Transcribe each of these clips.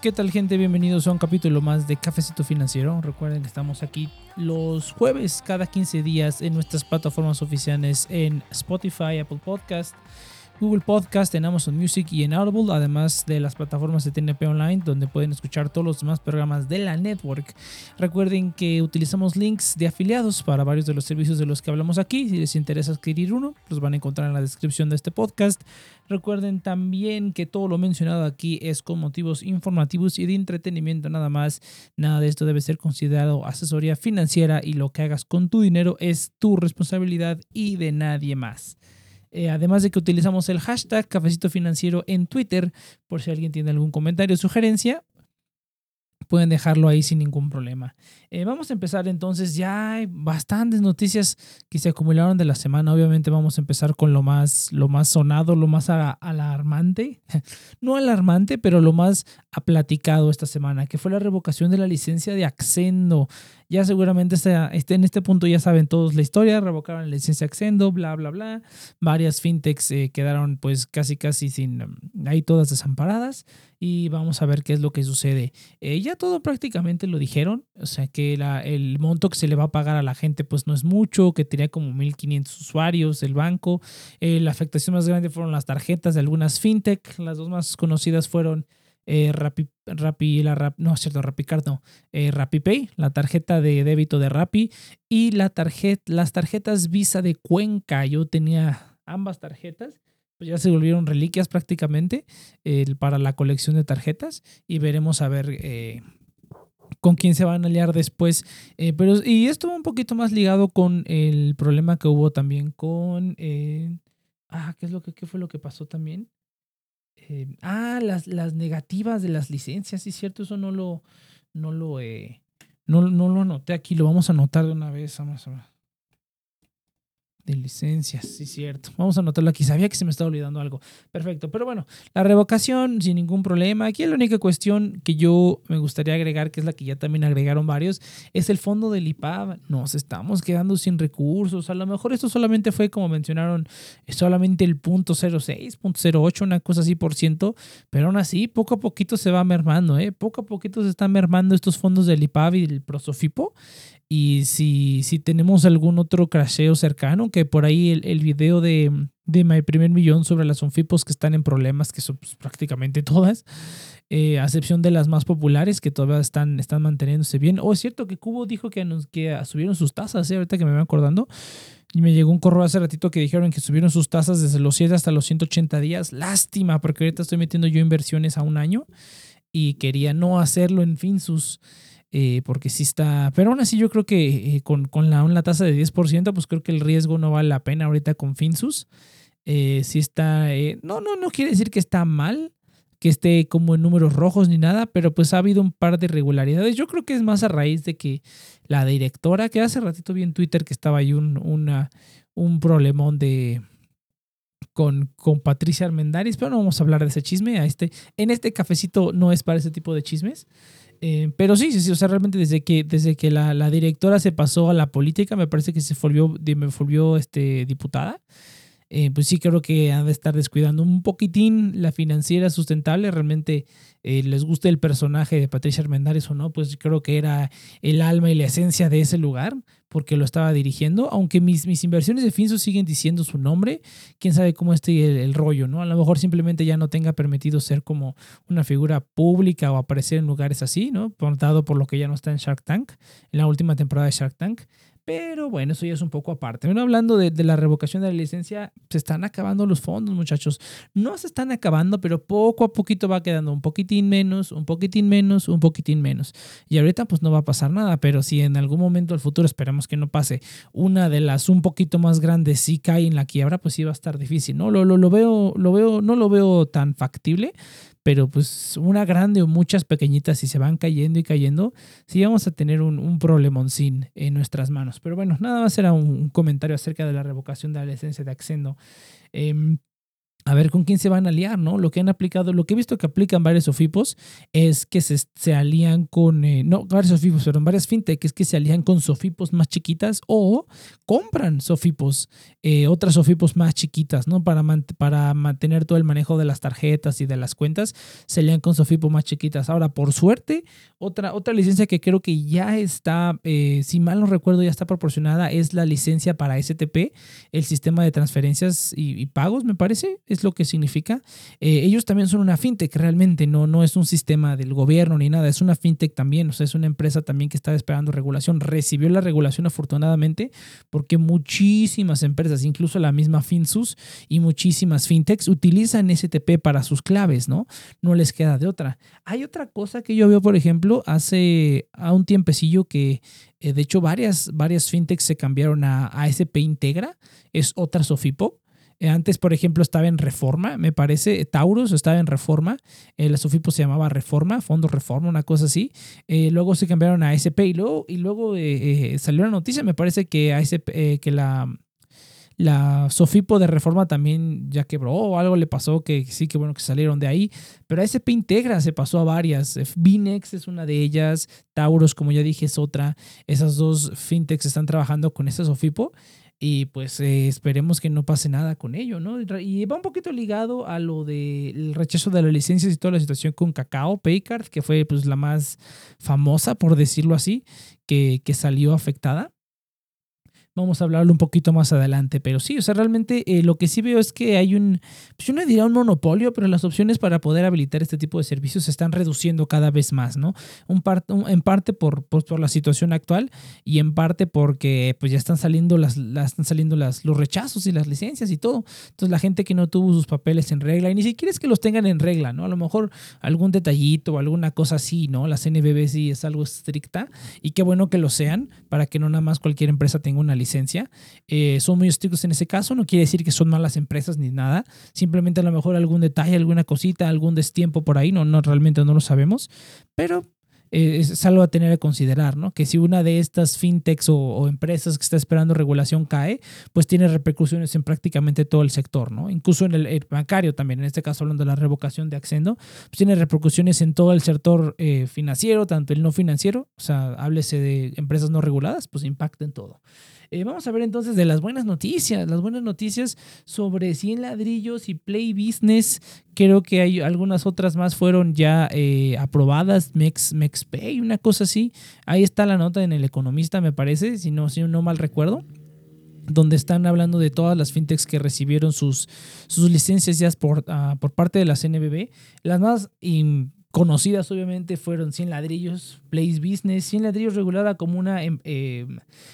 ¿Qué tal gente? Bienvenidos a un capítulo más de Cafecito Financiero. Recuerden que estamos aquí los jueves cada 15 días en nuestras plataformas oficiales en Spotify, Apple Podcast, Google Podcast, en Amazon Music y en Audible, además de las plataformas de TNP Online, donde pueden escuchar todos los demás programas de la network. Recuerden que utilizamos links de afiliados para varios de los servicios de los que hablamos aquí. Si les interesa adquirir uno, los van a encontrar en la descripción de este podcast. Recuerden también que todo lo mencionado aquí es con motivos informativos y de entretenimiento nada más. Nada de esto debe ser considerado asesoría financiera y lo que hagas con tu dinero es tu responsabilidad y de nadie más. Eh, además de que utilizamos el hashtag Cafecito Financiero en Twitter, por si alguien tiene algún comentario o sugerencia, pueden dejarlo ahí sin ningún problema. Eh, vamos a empezar entonces, ya hay bastantes noticias que se acumularon de la semana, obviamente vamos a empezar con lo más, lo más sonado, lo más alarmante, no alarmante, pero lo más aplaticado esta semana, que fue la revocación de la licencia de Accendo. Ya seguramente este, en este punto ya saben todos la historia, revocaron la licencia Accendo, bla, bla, bla. Varias fintechs eh, quedaron pues casi, casi sin, ahí todas desamparadas y vamos a ver qué es lo que sucede. Eh, ya todo prácticamente lo dijeron, o sea que la, el monto que se le va a pagar a la gente pues no es mucho, que tenía como 1.500 usuarios el banco. Eh, la afectación más grande fueron las tarjetas de algunas fintech, las dos más conocidas fueron eh, Rappi, Rappi, la Rap, no cierto, RappiCard no, eh, RappiPay, la tarjeta de débito de Rappi y la tarjeta, las tarjetas Visa de Cuenca. Yo tenía ambas tarjetas, pues ya se volvieron reliquias prácticamente para la colección de tarjetas y veremos a ver eh, con quién se van a aliar después. Eh, pero, y esto va un poquito más ligado con el problema que hubo también con... ah, ¿qué, es lo que, ¿qué fue lo que pasó también? Eh, ah, las, las negativas de las licencias, sí, cierto, eso no lo, no lo, eh, no, no lo anoté aquí, lo vamos a anotar de una vez, vamos a ver de licencias, sí, cierto. Vamos a anotarlo aquí. Sabía que se me estaba olvidando algo. Perfecto. Pero bueno, la revocación sin ningún problema. Aquí la única cuestión que yo me gustaría agregar, que es la que ya también agregaron varios, es el fondo del IPAB. Nos estamos quedando sin recursos. A lo mejor esto solamente fue, como mencionaron, solamente el punto 06, punto 08, una cosa así por ciento. Pero aún así, poco a poquito se va mermando, ¿eh? Poco a poquito se están mermando estos fondos del IPAB y del Prosofipo. Y si, si tenemos algún otro crasheo cercano, que por ahí el, el video de, de mi primer millón sobre las Onfipos que están en problemas, que son pues, prácticamente todas, eh, a excepción de las más populares que todavía están, están manteniéndose bien. O es cierto que Cubo dijo que, nos, que subieron sus tasas, ¿eh? ahorita que me voy acordando. Y me llegó un correo hace ratito que dijeron que subieron sus tasas desde los 7 hasta los 180 días. Lástima, porque ahorita estoy metiendo yo inversiones a un año y quería no hacerlo en fin sus eh, porque sí está, pero aún así yo creo que eh, con, con la, tasa de 10%, pues creo que el riesgo no vale la pena ahorita con Finsus. Eh, sí está, eh, no, no, no quiere decir que está mal, que esté como en números rojos ni nada, pero pues ha habido un par de irregularidades. Yo creo que es más a raíz de que la directora, que hace ratito vi en Twitter que estaba ahí un, una, un problemón de, con, con, Patricia Armendaris, pero no vamos a hablar de ese chisme. A este, en este cafecito no es para ese tipo de chismes. Eh, pero sí, sí, sí, o sea, realmente desde que, desde que la, la, directora se pasó a la política, me parece que se volvió, me volvió este, diputada. Eh, pues sí creo que han de estar descuidando un poquitín la financiera sustentable. Realmente eh, les gusta el personaje de Patricia Armendáriz o no, pues creo que era el alma y la esencia de ese lugar porque lo estaba dirigiendo. Aunque mis, mis inversiones de Finso siguen diciendo su nombre, quién sabe cómo esté el, rollo, ¿no? A lo mejor simplemente ya no tenga permitido ser como una figura pública o aparecer en lugares así, ¿no? Dado por lo que ya no está en Shark Tank, en la última temporada de Shark Tank. Pero bueno, eso ya es un poco aparte. Bueno, hablando de, la revocación de la licencia, se están acabando los fondos, muchachos. No se están acabando, pero poco a poquito va quedando un poquitín menos, un poquitín menos, un poquitín menos. Y ahorita pues no va a pasar nada, pero si en algún momento del futuro esperamos que no pase, una de las un poquito más grandes sí cae en la quiebra, pues sí va a estar difícil. No lo, lo, lo veo, lo veo, no lo veo tan factible, pero pues una grande o muchas pequeñitas, si se van cayendo y cayendo, sí vamos a tener un, un problemoncín en nuestras manos. Pero bueno, nada más era un, comentario acerca de la revocación de la licencia de Accendo. Em, a ver con quién se van a aliar, ¿no? Lo que han aplicado, lo que he visto que aplican varios sofipos es que se, se alían con, eh, no varios sofipos, pero varias fintech es que se alían con sofipos más chiquitas o compran sofipos, eh, otras sofipos más chiquitas, ¿no? Para, para mantener todo el manejo de las tarjetas y de las cuentas, se alían con sofipos más chiquitas. Ahora, por suerte, otra, otra licencia que creo que ya está, eh, si mal no recuerdo, ya está proporcionada, es la licencia para STP, el sistema de transferencias y pagos, me parece lo que significa. Eh, ellos también son una fintech, realmente no, no es un sistema del gobierno ni nada, es una fintech también, o sea, es una empresa también que está esperando regulación. Recibió la regulación afortunadamente porque muchísimas empresas, incluso la misma Finsus y muchísimas fintechs utilizan STP para sus claves, ¿no? No les queda de otra. Hay otra cosa que yo veo, por ejemplo, hace a un tiempecillo que eh, de hecho varias, varias fintechs se cambiaron a ASP Integra, es otra Sofipo. Eh, antes, por ejemplo, estaba en Reforma, me parece, Taurus estaba en Reforma, el Sofipo se llamaba Reforma, Fondo Reforma, una cosa así. Eh, luego se cambiaron a SP y luego, y luego eh, salió la noticia, me parece que, ASP, que la, la Sofipo de Reforma también ya quebró o algo le pasó que sí, que bueno que salieron de ahí. Pero ASP Integra se pasó a varias. Binex es una de ellas, Taurus, como ya dije, es otra. Esas dos fintechs están trabajando con esa Sofipo y pues eh, esperemos que no pase nada con ello, ¿no? Y va un poquito ligado a lo del rechazo de las licencias y toda la situación con Cacao Paycard, que fue pues la más famosa, por decirlo así, que, que salió afectada. Vamos a hablarlo un poquito más adelante, pero sí, o sea, realmente eh, lo que sí veo es que hay un, pues yo no diría un monopolio, pero las opciones para poder habilitar este tipo de servicios se están reduciendo cada vez más, ¿no? Un en parte por, por, la situación actual y en parte porque pues ya están saliendo, las, las, están saliendo las, los rechazos y las licencias y todo. Entonces la gente que no tuvo sus papeles en regla, y ni siquiera es que los tengan en regla, ¿no? A lo mejor algún detallito o alguna cosa así, ¿no? La CNBB sí es algo estricta y qué bueno que lo sean para que no nada más cualquier empresa tenga una licencia licencia. Eh, son muy estrictos en ese caso, no quiere decir que son malas empresas ni nada, simplemente a lo mejor algún detalle, alguna cosita, algún destiempo por ahí, no, no realmente no lo sabemos, pero eh, es algo a tener a considerar, ¿no? Que si una de estas fintechs o, empresas que está esperando regulación cae, pues tiene repercusiones en prácticamente todo el sector, ¿no? Incluso en el, bancario también, en este caso hablando de la revocación de Accendo, pues tiene repercusiones en todo el sector eh, financiero, tanto el no financiero, o sea, háblese de empresas no reguladas, pues impacta en todo. Eh, vamos a ver entonces de las buenas noticias, las buenas noticias sobre 100 ladrillos y Play Business. Creo que hay algunas otras más fueron ya eh, aprobadas, Mex, MexPay, una cosa así. Ahí está la nota en El Economista, me parece, si no, si no mal recuerdo donde están hablando de todas las fintechs que recibieron sus, sus licencias ya por, ah, por parte de la CNBB. Las más conocidas obviamente fueron 100 ladrillos, Place Business, 100 ladrillos regulada como una em,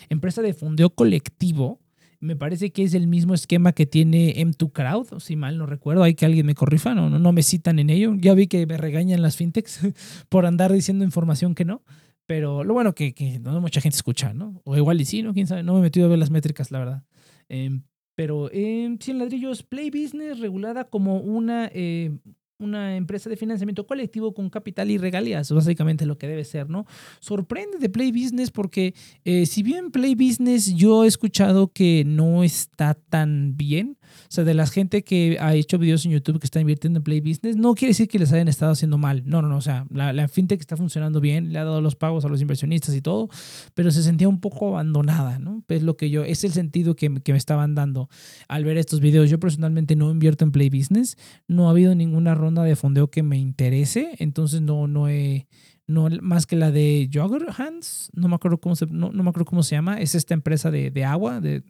empresa de fondeo colectivo. Me parece que es el mismo esquema que tiene M2 Crowd, si mal no recuerdo, hay que alguien me corrija, no, no, me citan en ello. Ya vi que me regañan las fintechs por andar diciendo información que no. Pero lo bueno que, que no mucha gente escucha, ¿no? O igual y sí, ¿no? Quién sabe, no me he metido a ver las métricas, la verdad. Em, pero eh, 100 ladrillos, Play Business regulada como una eh, una empresa de financiamiento colectivo con capital y regalías, básicamente lo que debe ser, ¿no? Sorprende de Play Business porque eh, si bien Play Business yo he escuchado que no está tan bien, o sea, de la gente que ha hecho videos en YouTube que está invirtiendo en Play Business, no quiere decir que les hayan estado haciendo mal, no, no, no, o sea, la, la fintech está funcionando bien, le ha dado los pagos a los inversionistas y todo, pero se sentía un poco abandonada, ¿no? Es lo que yo, es el sentido que, que me estaban dando al ver estos videos. Yo personalmente no invierto en Play Business, no ha habido ninguna ronda de fondeo que me interese, entonces no, no he, no, más que la de Jogger Hands, no me acuerdo cómo se, no, me acuerdo cómo se llama, es esta empresa de, de, agua, de,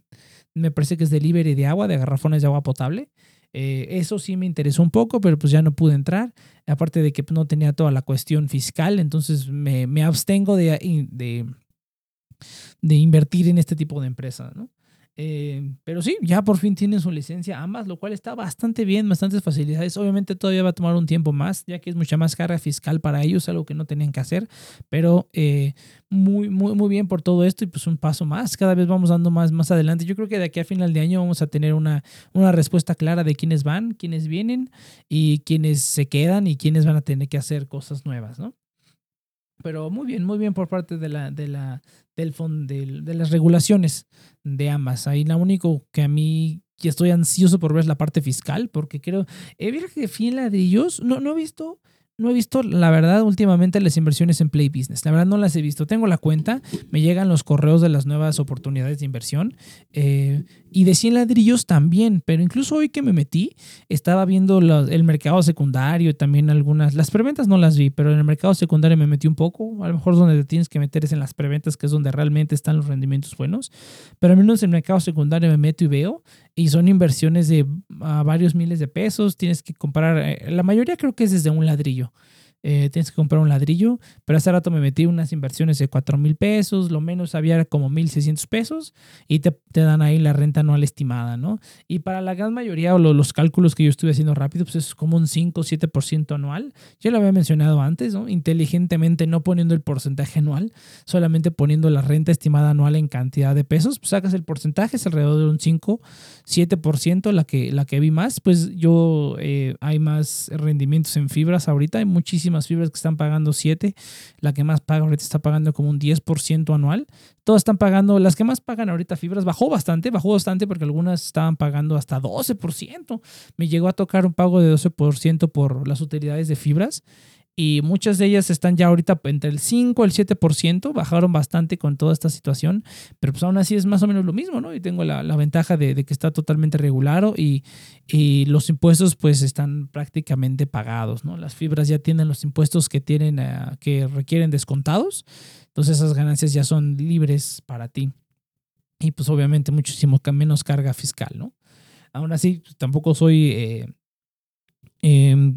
me parece que es delivery de agua, de garrafones de agua potable. Eh, eso sí me interesó un poco, pero pues ya no pude entrar. Aparte de que pues, no tenía toda la cuestión fiscal, entonces me, me abstengo de, de, de, invertir en este tipo de empresas, ¿no? Eh, pero sí, ya por fin tienen su licencia ambas, lo cual está bastante bien, bastantes facilidades. Obviamente todavía va a tomar un tiempo más, ya que es mucha más carga fiscal para ellos, algo que no tenían que hacer, pero eh, muy, muy, muy bien por todo esto y pues un paso más. Cada vez vamos dando más, más adelante. Yo creo que de aquí a final de año vamos a tener una, una respuesta clara de quiénes van, quiénes vienen y quiénes se quedan y quiénes van a tener que hacer cosas nuevas, ¿no? Pero muy bien, muy bien por parte de la, de la, del fondo, de, las regulaciones de ambas. Ahí la único que a mí y estoy ansioso por ver la parte fiscal, porque creo, eh, mira que fin ladrillos, no, no he visto no he visto, la verdad, últimamente las inversiones en Play Business. La verdad no las he visto. Tengo la cuenta, me llegan los correos de las nuevas oportunidades de inversión. Eh, y de 100 ladrillos también, pero incluso hoy que me metí, estaba viendo el mercado secundario y también algunas. Las preventas no las vi, pero en el mercado secundario me metí un poco. A lo mejor donde te tienes que meter es en las preventas, que es donde realmente están los rendimientos buenos. Pero al menos en el mercado secundario me meto y veo. Y son inversiones de varios miles de pesos. Tienes que comprar, eh, la mayoría creo que es desde un ladrillo. Eh, tienes que comprar un ladrillo, pero hace rato me metí unas inversiones de 4 mil pesos, lo menos había como 1.600 pesos y te, te, dan ahí la renta anual estimada, ¿no? Y para la gran mayoría o los cálculos que yo estuve haciendo rápido, pues es como un 5 o 7% anual. Ya lo había mencionado antes, ¿no? Inteligentemente no poniendo el porcentaje anual, solamente poniendo la renta estimada anual en cantidad de pesos, pues sacas el porcentaje, es alrededor de un 5, 7% la que, la que vi más, pues yo eh, hay más rendimientos en fibras ahorita, hay muchísimas fibras que están pagando 7, la que más paga ahorita está pagando como un 10% anual. Todas están pagando, las que más pagan ahorita fibras bajó bastante, bajó bastante porque algunas estaban pagando hasta 12%. Me llegó a tocar un pago de 12% por las utilidades de fibras y muchas de ellas están ya ahorita entre el 5 y el 7%, bajaron bastante con toda esta situación, pero pues aún así es más o menos lo mismo, ¿no? Y tengo la, ventaja de, que está totalmente regulado y, y, los impuestos pues están prácticamente pagados, ¿no? Las fibras ya tienen los impuestos que tienen, eh, que requieren descontados, entonces esas ganancias ya son libres para ti. Y pues obviamente muchísimo menos carga fiscal, ¿no? Aún así, pues, tampoco soy... Eh, em,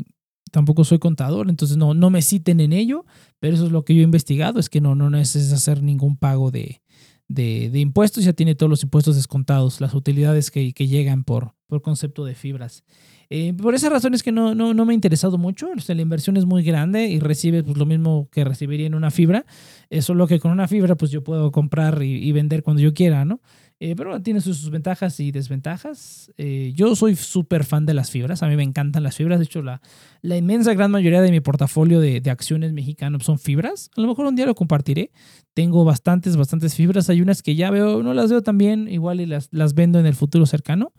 tampoco soy contador, entonces no, no me citen en ello, pero eso es lo que yo he investigado, es que no, no necesitas hacer ningún pago de, de, impuestos, ya tiene todos los impuestos descontados, las utilidades que, que llegan por, por concepto de fibras. Eh, por esa razón es que no, no, no me ha interesado mucho, la inversión es muy grande y recibe pues, lo mismo que recibiría en una fibra, es solo que con una fibra pues yo puedo comprar y vender cuando yo quiera, ¿no? Eh, pero tiene sus, ventajas y desventajas. Eh, yo soy súper fan de las fibras, a mí me encantan las fibras. De hecho, la, la inmensa gran mayoría de mi portafolio de, acciones mexicanos son fibras. A lo mejor un día lo compartiré. Tengo bastantes, bastantes fibras. Hay unas que ya veo, no las veo tan bien, igual y las, las vendo en el futuro cercano.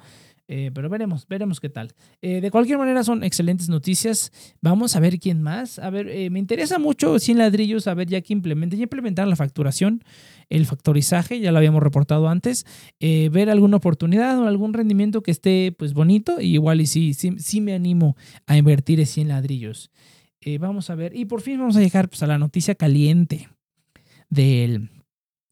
Eh, pero veremos, veremos qué tal. Eh, de cualquier manera, son excelentes noticias. Vamos a ver quién más. A ver, eh, me interesa mucho sin ladrillos, a ver ya que implementen, ya implementaron la facturación, el factorizaje, ya lo habíamos reportado antes. ver alguna oportunidad o algún rendimiento que esté pues bonito. Y igual y sí, sí, me animo a invertir en 100 ladrillos. vamos a ver. Y por fin vamos a llegar pues, a la noticia caliente del,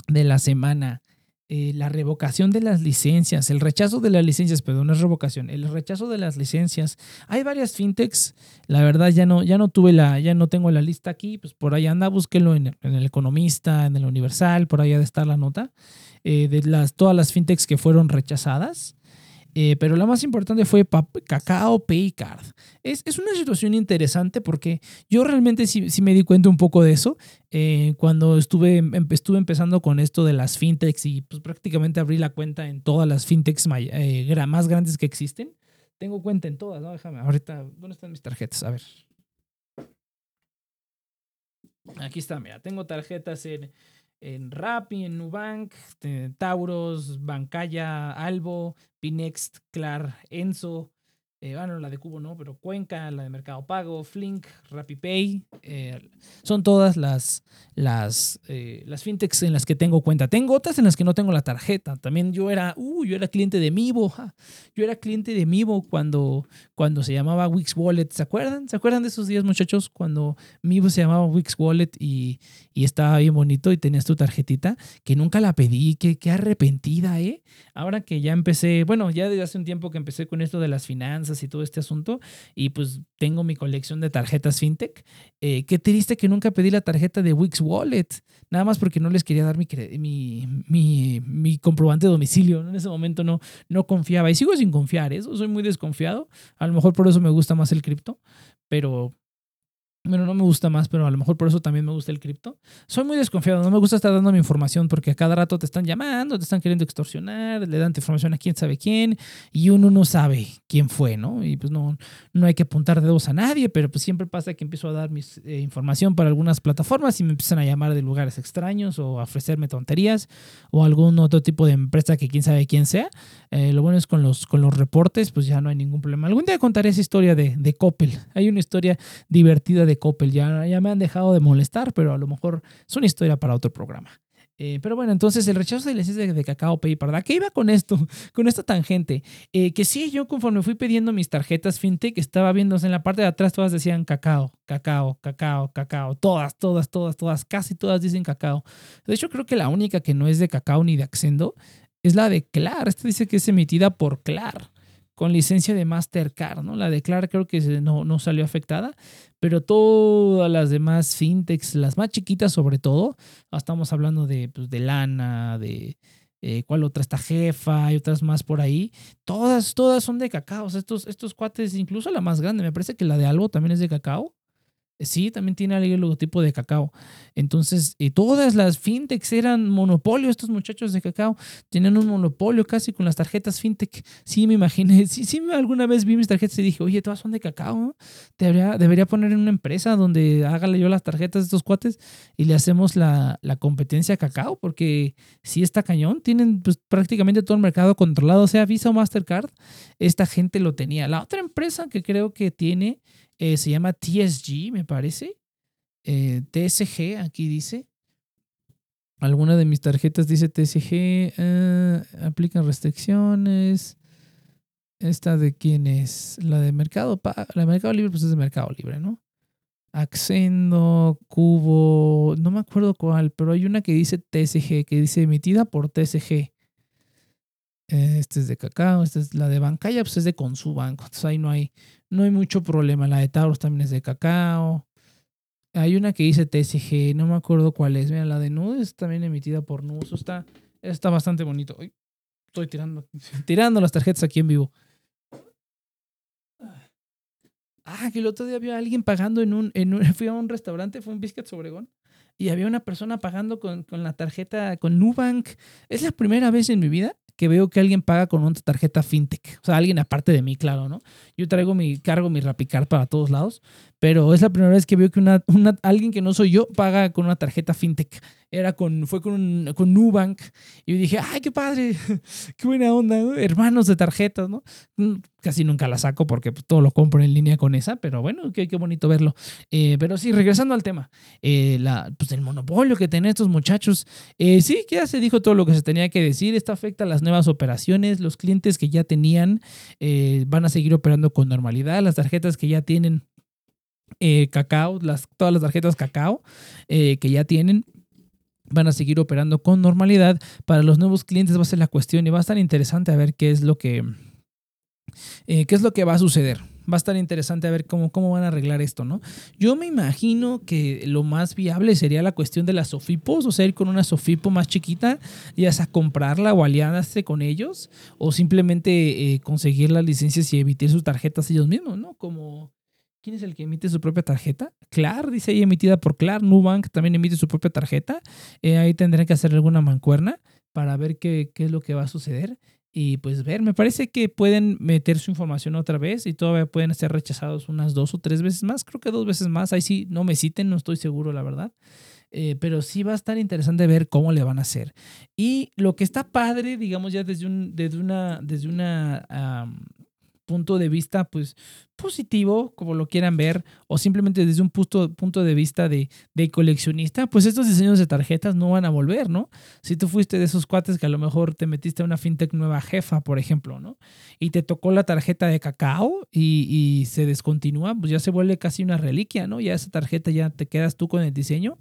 de la semana. Eh, la revocación de las licencias, el rechazo de las licencias, perdón, no es revocación, el rechazo de las licencias. Hay varias fintechs, la verdad ya no, ya no tuve la, ya no tengo la lista aquí, pues por ahí anda, búsquelo en, en el Economista, en el Universal, por ahí ha de estar la nota, eh, de las, todas las fintechs que fueron rechazadas. Eh, pero la más importante fue Cacao Paycard. Es, es una situación interesante porque yo realmente sí, me di cuenta un poco de eso eh, cuando estuve, estuve empezando con esto de las fintechs y pues prácticamente abrí la cuenta en todas las fintechs eh, más grandes que existen. Tengo cuenta en todas, ¿no? Déjame, ahorita, ¿dónde están mis tarjetas? A ver. Aquí está, mira, tengo tarjetas en en Rappi, en Nubank, este, Tauros, Bancaya, Albo, Pinext, Clar, Enzo, eh, bueno, la de Cubo no, pero Cuenca, la de Mercado Pago, Flink, RappiPay, eh, son todas las, las, eh, las fintechs en las que tengo cuenta. Tengo otras en las que no tengo la tarjeta. También yo era, uh, yo era cliente de Mivo, yo era cliente de Mivo cuando, cuando se llamaba Wix Wallet. ¿Se acuerdan? ¿Se acuerdan de esos días, muchachos? Cuando Mivo se llamaba Wix Wallet y, y estaba bien bonito y tenías tu tarjetita, que nunca la pedí, que, qué arrepentida, ¿eh? Ahora que ya empecé, bueno, ya desde hace un tiempo que empecé con esto de las finanzas y todo este asunto. Y pues tengo mi colección de tarjetas fintech. Eh, qué triste que nunca pedí la tarjeta de Wix Wallet, nada más porque no les quería dar mi, mi, mi, comprobante de domicilio. En ese momento no, no confiaba y sigo sin confiar. Eso ¿eh? soy muy desconfiado. A lo mejor por eso me gusta más el cripto, pero bueno, no me gusta más, pero a lo mejor por eso también me gusta el cripto. Soy muy desconfiado, no me gusta estar dando mi información porque a cada rato te están llamando, te están queriendo extorsionar, le dan información a quién sabe quién y uno no sabe quién fue, ¿no? Y pues no, no hay que apuntar dedos a nadie, pero pues siempre pasa que empiezo a dar mi eh, información para algunas plataformas y me empiezan a llamar de lugares extraños o a ofrecerme tonterías o algún otro tipo de empresa que quién sabe quién sea. Eh, lo bueno es con los, con los reportes, pues ya no hay ningún problema. Algún día contaré esa historia de, de Coppel. Hay una historia divertida de Coppel. Ya, ya me han dejado de molestar, pero a lo mejor es una historia para otro programa. Eh, pero bueno, entonces el rechazo de licencia de Cacao Pay, ¿verdad? ¿Qué iba con esto? Con esta tangente. Eh, que sí, yo conforme fui pidiendo mis tarjetas fintech, estaba viendo en la parte de atrás, todas decían cacao, cacao, cacao, cacao. Todas, todas, todas, todas, casi todas dicen cacao. De hecho, creo que la única que no es de cacao ni de Accendo es la de Clar. Esta dice que es emitida por Clar con licencia de Mastercard, ¿no? La de Clar creo que no, no salió afectada, pero todas las demás fintechs, las más chiquitas sobre todo, ah, estamos hablando de, pues, de Lana, de eh, cuál otra está Jefa y otras más por ahí, todas, todas son de cacao. estos, estos cuates, incluso la más grande, me parece que la de Algo también es de cacao. Sí, también tiene ahí el logotipo de cacao. Entonces, y todas las fintechs eran monopolio, estos muchachos de cacao tenían un monopolio casi con las tarjetas fintech. Sí, me imaginé, sí, sí, alguna vez vi mis tarjetas y dije, oye, todas son de cacao. Debería, debería poner en una empresa donde hágale yo las tarjetas de estos cuates y le hacemos la, la competencia a cacao, porque sí está cañón, tienen pues, prácticamente todo el mercado controlado, sea Visa o Mastercard, esta gente lo tenía. La otra empresa que creo que tiene eh, se llama TSG, me parece. Eh, TSG, aquí dice. Alguna de mis tarjetas dice TSG. Eh, aplican restricciones. ¿Esta de quién es? La de Mercado La de Mercado Libre, pues es de Mercado Libre, ¿no? Accendo, Cubo, no me acuerdo cuál, pero hay una que dice TSG, que dice emitida por TSG. Este es de Cacao, esta es la de Bancaya, pues es de Consubanco. Entonces ahí no hay, no hay mucho problema. La de Taurus también es de Cacao. Hay una que dice TSG, no me acuerdo cuál es. Mira, la de Nude es también emitida por Nude. está, está bastante bonito. estoy tirando, tirando las tarjetas aquí en vivo. Ah, que el otro día había alguien pagando en un, en un fui a un restaurante, fue un Biscuit Obregón, y había una persona pagando con, con la tarjeta, con Nubank. Es la primera vez en mi vida que veo que alguien paga con una tarjeta fintech. O sea, alguien aparte de mí, claro, ¿no? Yo traigo mi cargo, mi Rapicard para todos lados, pero es la primera vez que veo que una, alguien que no soy yo paga con una tarjeta fintech. Era con, fue con, con Nubank. Y dije, ay, qué padre, qué buena onda, hermanos de tarjetas, ¿no? Mm, casi nunca la saco porque pues, todo lo compro en línea con esa, pero bueno, qué, qué bonito verlo. Eh, pero sí, regresando al tema, eh, la, pues el monopolio que tienen estos muchachos, eh, sí, que ya se dijo todo lo que se tenía que decir, esto afecta a las nuevas operaciones, los clientes que ya tenían van a seguir operando con normalidad, las tarjetas que ya tienen cacao, las, todas las tarjetas cacao que ya tienen van a seguir operando con normalidad. Para los nuevos clientes va a ser la cuestión y va a estar interesante a ver qué es lo que, eh, qué es lo que va a suceder. Va a estar interesante a ver cómo, cómo van a arreglar esto, ¿no? Yo me imagino que lo más viable sería la cuestión de las Sofipos, o sea, ir con una Sofipo más chiquita, ya sea comprarla o aliarse con ellos, o simplemente eh, conseguir las licencias y emitir sus tarjetas ellos mismos, ¿no? Como, ¿Quién es el que emite su propia tarjeta? Clar, dice ahí emitida por Clar. Nubank también emite su propia tarjeta. Eh, ahí tendré que hacer alguna mancuerna para ver qué, qué, es lo que va a suceder. Y pues ver, me parece que pueden meter su información otra vez y todavía pueden ser rechazados unas dos o tres veces más. Creo que dos veces más. Ahí sí, no me citen, no estoy seguro, la verdad. Eh, pero sí va a estar interesante ver cómo le van a hacer. Y lo que está padre, digamos ya desde, un, desde una, desde una punto de vista pues positivo, como lo quieran ver, o simplemente desde un punto, punto de vista de, de, coleccionista, pues estos diseños de tarjetas no van a volver, ¿no? Si tú fuiste de esos cuates que a lo mejor te metiste a una fintech nueva jefa, por ejemplo, ¿no? Y te tocó la tarjeta de cacao y, y se descontinúa, pues ya se vuelve casi una reliquia, ¿no? Ya esa tarjeta ya te quedas tú con el diseño.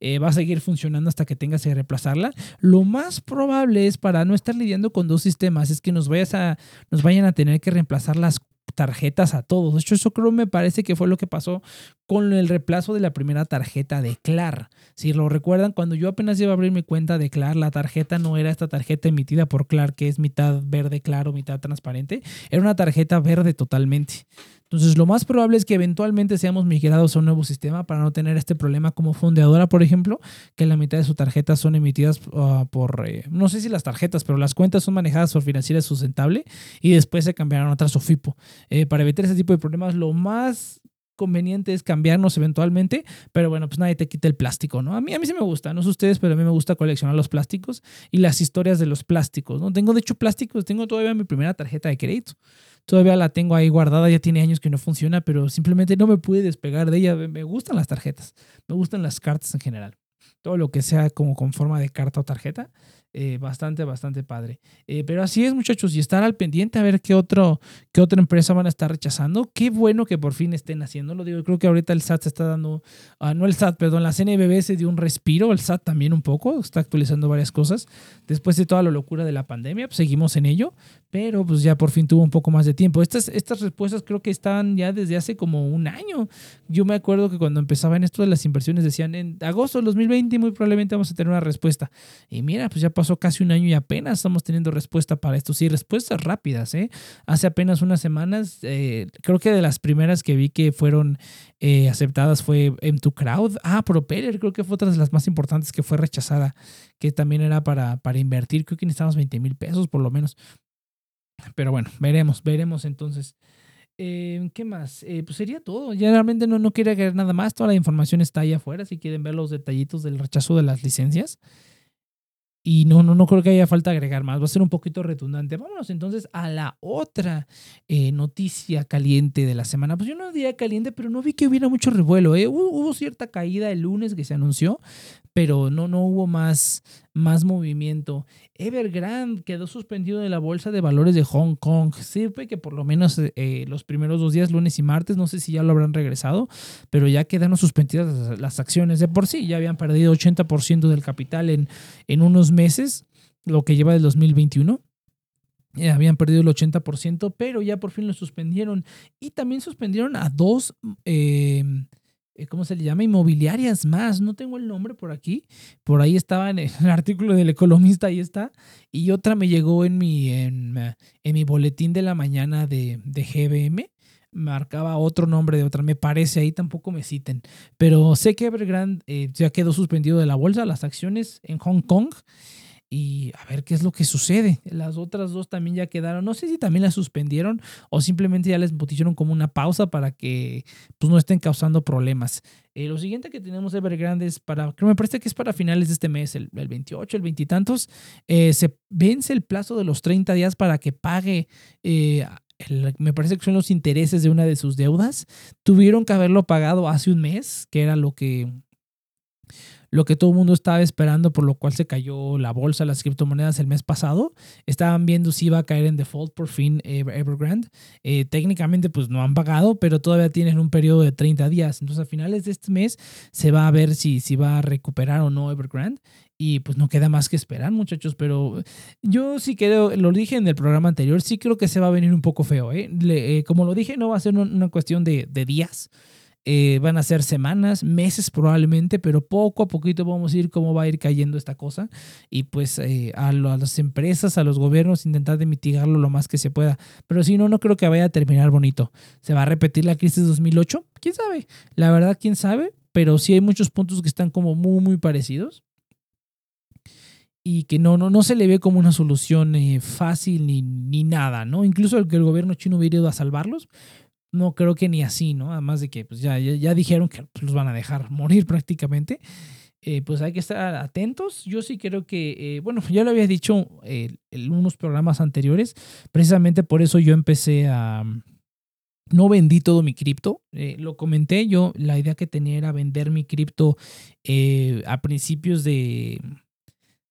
Eh, va a seguir funcionando hasta que tengas que reemplazarla. Lo más probable es para no estar lidiando con dos sistemas, es que nos, vayas a, nos vayan a tener que reemplazar las tarjetas a todos. De hecho, eso creo me parece que fue lo que pasó con el reemplazo de la primera tarjeta de Clar. Si lo recuerdan, cuando yo apenas iba a abrir mi cuenta de Clar, la tarjeta no era esta tarjeta emitida por Clar, que es mitad verde claro, mitad transparente. Era una tarjeta verde totalmente. Entonces, lo más probable es que eventualmente seamos migrados a un nuevo sistema para no tener este problema como fondeadora, por ejemplo, que la mitad de sus tarjetas son emitidas ah, por, eh, no sé si las tarjetas, pero las cuentas son manejadas por financiera sustentable y después se cambiarán a otra SOFIPO. Eh, para evitar ese tipo de problemas, lo más conveniente es cambiarnos eventualmente, pero bueno, pues nadie te quita el plástico, ¿no? A mí, a mí sí me gusta, no sé ustedes, pero a mí me gusta coleccionar los plásticos y las historias de los plásticos, ¿no? Tengo de hecho plásticos, tengo todavía mi primera tarjeta de crédito, todavía la tengo ahí guardada, ya tiene años que no funciona, pero simplemente no me pude despegar de ella, me gustan las tarjetas, me gustan las cartas en general, todo lo que sea como con forma de carta o tarjeta, eh, bastante, bastante padre. Eh, pero así es, muchachos, y estar al pendiente a ver qué, otro, qué otra empresa van a estar rechazando. Qué bueno que por fin estén haciéndolo. Digo, creo que ahorita el SAT se está dando, uh, no el SAT, perdón, la CNBB se dio un respiro, el SAT también un poco, está actualizando varias cosas. Después de toda la locura de la pandemia, pues seguimos en ello, pero pues ya por fin tuvo un poco más de tiempo. Estas, estas respuestas creo que están ya desde hace como un año. Yo me acuerdo que cuando empezaban esto de las inversiones decían en agosto del 2020 muy probablemente vamos a tener una respuesta. Y mira, pues ya pasó casi un año y apenas estamos teniendo respuesta para esto. Sí, respuestas rápidas, ¿eh? Hace apenas unas semanas, eh, creo que de las primeras que vi que fueron eh, aceptadas fue M2 Crowd. Ah, Propeller, creo que fue otra de las más importantes que fue rechazada, que también era para, para invertir. Creo que necesitamos 20 mil pesos por lo menos. Pero bueno, veremos, veremos entonces. Eh, ¿Qué más? Eh, pues sería todo. Ya realmente no, no quiero agregar nada más. Toda la información está ahí afuera si quieren ver los detallitos del rechazo de las licencias. Y no, no, no creo que haya falta agregar más. Va a ser un poquito redundante. Vámonos entonces a la otra eh, noticia caliente de la semana. Pues yo no diría caliente, pero no vi que hubiera mucho revuelo. Hubo, hubo, cierta caída el lunes que se anunció, pero no, no hubo más, más movimiento. Evergrande quedó suspendido de la bolsa de valores de Hong Kong. Sirve que por lo menos eh, los primeros dos días, lunes y martes, no sé si ya lo habrán regresado, pero ya quedaron suspendidas las acciones de por sí. Ya habían perdido 80% del capital en, en unos meses, lo que lleva del 2021. Ya habían perdido el 80%, pero ya por fin lo suspendieron. Y también suspendieron a dos... Eh, eh, ¿cómo se le llama? Inmobiliarias más, no tengo el nombre por aquí, por ahí estaba en el artículo del economista, ahí está, y otra me llegó en mi, en, mi boletín de la mañana de, de GBM, marcaba otro nombre de otra, me parece, ahí tampoco me citen, pero sé que Evergrande eh, ya quedó suspendido de la bolsa, las acciones en Hong Kong, y a ver qué es lo que sucede. Las otras dos también ya quedaron, no sé si también las suspendieron o simplemente ya les pusieron como una pausa para que pues, no estén causando problemas. Eh, lo siguiente que tenemos Evergrande es para, creo me parece que es para finales de este mes, el, 28, el 20 y tantos, eh, se vence el plazo de los 30 días para que pague eh, me parece que son los intereses de una de sus deudas. Tuvieron que haberlo pagado hace un mes, que era lo que lo que todo el mundo estaba esperando, por lo cual se cayó la bolsa, las criptomonedas el mes pasado. Estaban viendo si iba a caer en default por fin Evergrande. Eh, técnicamente pues no han pagado, pero todavía tienen un periodo de 30 días. Entonces a finales de este mes se va a ver si, si va a recuperar o no Evergrande. Y pues no queda más que esperar, muchachos. Pero yo sí creo, lo dije en el programa anterior, sí creo que se va a venir un poco feo. ¿eh? eh como lo dije, no va a ser una cuestión de, de días. Eh, van a ser semanas, meses probablemente, pero poco a poquito vamos a ir cómo va a ir cayendo esta cosa y pues eh, a, las empresas, a los gobiernos intentar de mitigarlo lo más que se pueda. Pero si no, no creo que vaya a terminar bonito. ¿Se va a repetir la crisis de 2008? ¿Quién sabe? La verdad, ¿quién sabe? Pero sí hay muchos puntos que están como muy, muy parecidos y que no, no, no se le ve como una solución eh, fácil ni, ni nada, ¿no? Incluso el que el gobierno chino hubiera ido a salvarlos, no creo que ni así, ¿no? Además de que pues ya, ya, dijeron que pues, los van a dejar morir prácticamente. Eh, pues hay que estar atentos. Yo sí creo que, eh, bueno, ya lo había dicho en unos programas anteriores, precisamente por eso yo empecé a... No vendí todo mi cripto, eh, lo comenté yo, la idea que tenía era vender mi cripto a principios de,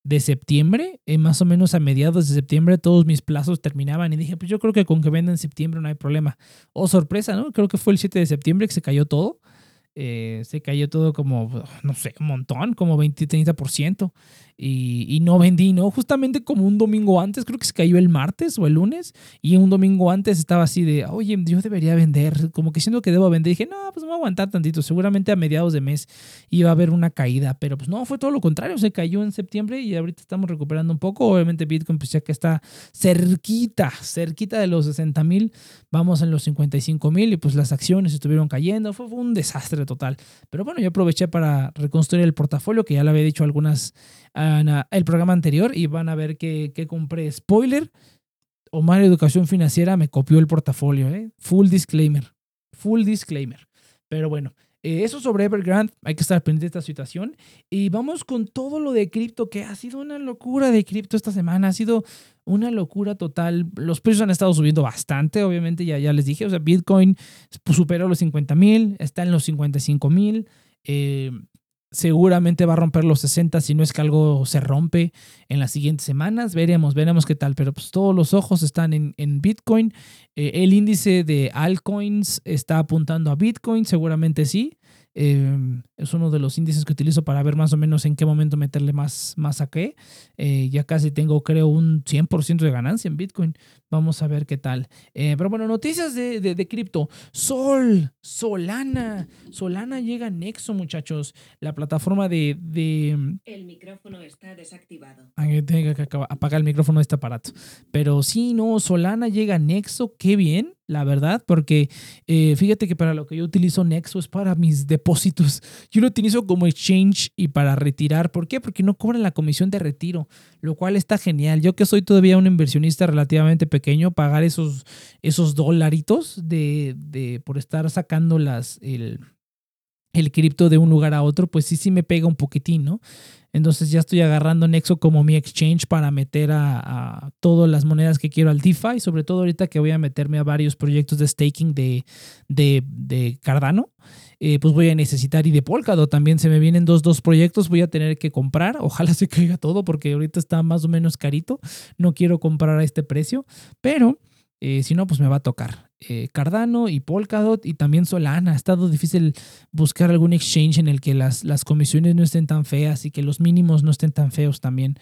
de septiembre, eh, más o menos a mediados de septiembre, todos mis plazos terminaban y dije, pues yo creo que con que venda en septiembre no hay problema. Oh, sorpresa, ¿no? Creo que fue el 7 de septiembre que se cayó todo. Eh, se cayó todo como, no sé, un montón, como 20, 30%. Y, no vendí, ¿no? Justamente como un domingo antes, creo que se cayó el martes o el lunes, y un domingo antes estaba así de, oye, yo debería vender, como que siento que debo vender. dije, no, pues me voy a aguantar tantito, seguramente a mediados de mes iba a haber una caída, pero pues no, fue todo lo contrario, se cayó en septiembre y ahorita estamos recuperando un poco. Obviamente Bitcoin, pues ya que está cerquita, cerquita de los 60 mil, vamos en los 55 mil y pues las acciones estuvieron cayendo, fue, fue un desastre total. Pero bueno, yo aproveché para reconstruir el portafolio, que ya le había dicho algunas el programa anterior y van a ver que, compré. Spoiler, Omar Educación Financiera me copió el portafolio, ¿eh? Full disclaimer. Full disclaimer. Pero bueno, eh, eso sobre Evergrande, hay que estar pendiente de esta situación. Y vamos con todo lo de cripto, que ha sido una locura de cripto esta semana, ha sido una locura total. Los precios han estado subiendo bastante, obviamente, ya, ya les dije, o sea, Bitcoin superó los 50 mil, está en los 55 mil. Eh, seguramente va a romper los 60 si no es que algo se rompe en las siguientes semanas. Veremos, veremos qué tal. Pero pues todos los ojos están en, Bitcoin. Eh, el índice de altcoins está apuntando a Bitcoin, seguramente sí. Em, es uno de los índices que utilizo para ver más o menos en qué momento meterle más, más a qué. Eh, ya casi tengo, creo, un 100% de ganancia en Bitcoin. Vamos a ver qué tal. Eh, pero bueno, noticias de, de, cripto. Sol, Solana. Solana llega a Nexo, muchachos. La plataforma de... de... El micrófono está desactivado. Tengo que apagar el micrófono de este aparato. Pero sí, no, Solana llega a Nexo. Qué bien la verdad, porque eh, fíjate que para lo que yo utilizo Nexo es para mis depósitos. Yo lo utilizo como exchange y para retirar. ¿Por qué? Porque no cobran la comisión de retiro, lo cual está genial. Yo que soy todavía un inversionista relativamente pequeño, pagar esos, esos dolaritos de, de, por estar sacando las, el, el cripto de un lugar a otro, pues sí, sí me pega un poquitín, ¿no? Entonces ya estoy agarrando Nexo como mi exchange para meter a, todas las monedas que quiero al DeFi, sobre todo ahorita que voy a meterme a varios proyectos de staking de, de, Cardano. Eh, pues voy a necesitar y de Polkadot también se me vienen dos, dos proyectos, voy a tener que comprar, ojalá se caiga todo porque ahorita está más o menos carito, no quiero comprar a este precio, pero eh, si no, pues me va a tocar. Eh, Cardano y Polkadot y también Solana. Ha estado difícil buscar algún exchange en el que las, las comisiones no estén tan feas y que los mínimos no estén tan feos también.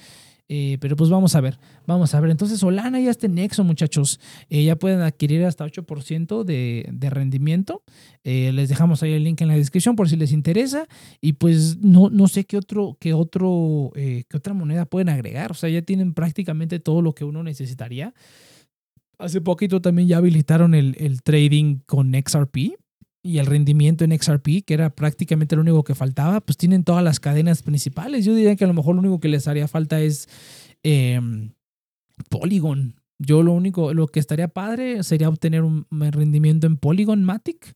Eh, pero pues vamos a ver, vamos a ver. Entonces Solana ya está en Nexo, muchachos. ya pueden adquirir hasta 8% de, de rendimiento. les dejamos ahí el link en la descripción por si les interesa. Y pues no, no sé qué otro, qué otro, qué otra moneda pueden agregar. O sea, ya tienen prácticamente todo lo que uno necesitaría. Hace poquito también ya habilitaron el, trading con XRP y el rendimiento en XRP, que era prácticamente lo único que faltaba, pues tienen todas las cadenas principales. Yo diría que a lo mejor lo único que les haría falta es em, Polygon. Yo lo único, lo que estaría padre sería obtener un rendimiento en Polygon Matic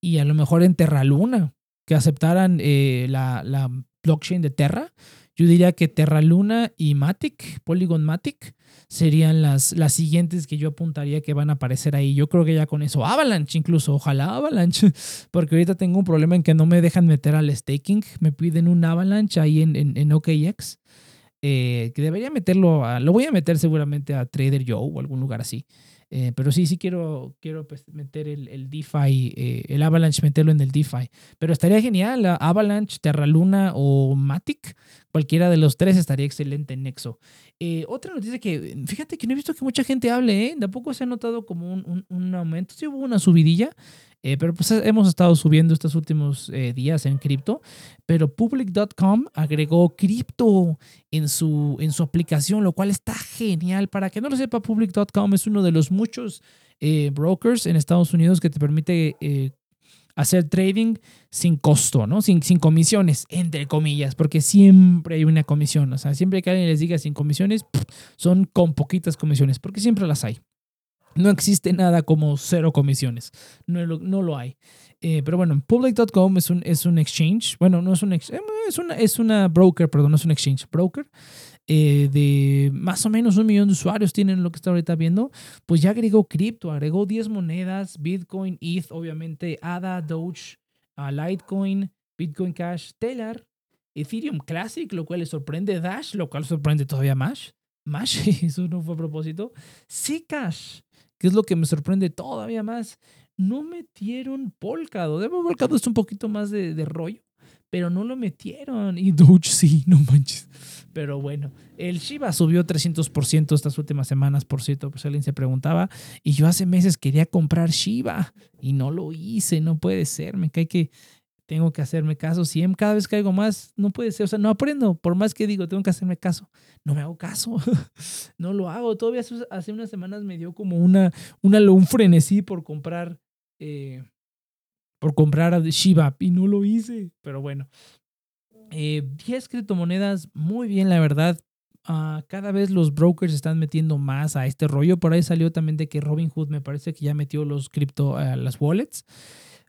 y a lo mejor en Terra Luna, que aceptaran eh, la, la blockchain de Terra yo diría que Terra Luna y Matic, Polygon Matic, serían las, las siguientes que yo apuntaría que van a aparecer ahí. Yo creo que ya con eso, Avalanche incluso, ojalá Avalanche, porque ahorita tengo un problema en que no me dejan meter al staking, me piden un Avalanche ahí en, en, OKX, eh, que debería meterlo, lo voy a meter seguramente a Trader Joe o algún lugar así. Eh, pero sí, sí quiero, quiero pues, meter el, el DeFi, eh, el Avalanche, meterlo en el DeFi. Pero estaría genial, Avalanche, Terra Luna o Matic. Cualquiera de los tres estaría excelente en Nexo. Eh, otra noticia que, fíjate que no he visto que mucha gente hable, ¿eh? Tampoco se ha notado como un, un, un aumento. Sí hubo una subidilla, eh, pero pues hemos estado subiendo estos últimos eh, días en cripto. Pero public.com agregó cripto en su, en su aplicación, lo cual está genial. Para que no lo sepa, public.com es uno de los muchos eh, brokers en Estados Unidos que te permite hacer trading sin costo, ¿no? Sin, sin comisiones, entre comillas, porque siempre hay una comisión. O sea, siempre que alguien les diga sin comisiones, son con poquitas comisiones, porque siempre las hay. No existe nada como cero comisiones. No lo, no lo hay. Eh, pero bueno, public.com es un, es un exchange. Bueno, no es un exchange. Eh, es una, es una broker, perdón, no es un exchange. Broker. Eh, de más o menos un millón de usuarios tienen lo que está ahorita viendo, pues ya agregó cripto, agregó 10 monedas, Bitcoin, ETH, obviamente, ADA, Doge, uh, Litecoin, Bitcoin Cash, Stellar, Ethereum Classic, lo cual le sorprende, Dash, lo cual sorprende todavía más. Más, eso no fue a propósito. Zcash, que es lo que me sorprende todavía más. No metieron Polkadot. De Polkadot es un poquito más de, rollo, pero no lo metieron. Y Doge sí, no manches. Pero bueno, el Shiba subió 300% estas últimas semanas, por cierto, pues alguien se preguntaba. Y yo hace meses quería comprar Shiba y no lo hice, no puede ser. Me cae que tengo que hacerme caso. Si cada vez caigo más, no puede ser. O sea, no aprendo. Por más que digo, tengo que hacerme caso. No me hago caso. no lo hago. Todavía hace unas semanas me dio como una, una un frenesí por comprar. Eh, por comprar Shiba y no lo hice. Pero bueno, eh, 10 criptomonedas, muy bien, la verdad. Uh, cada vez los brokers están metiendo más a este rollo. Por ahí salió también de que Robinhood me parece que ya metió los cripto, uh, las wallets.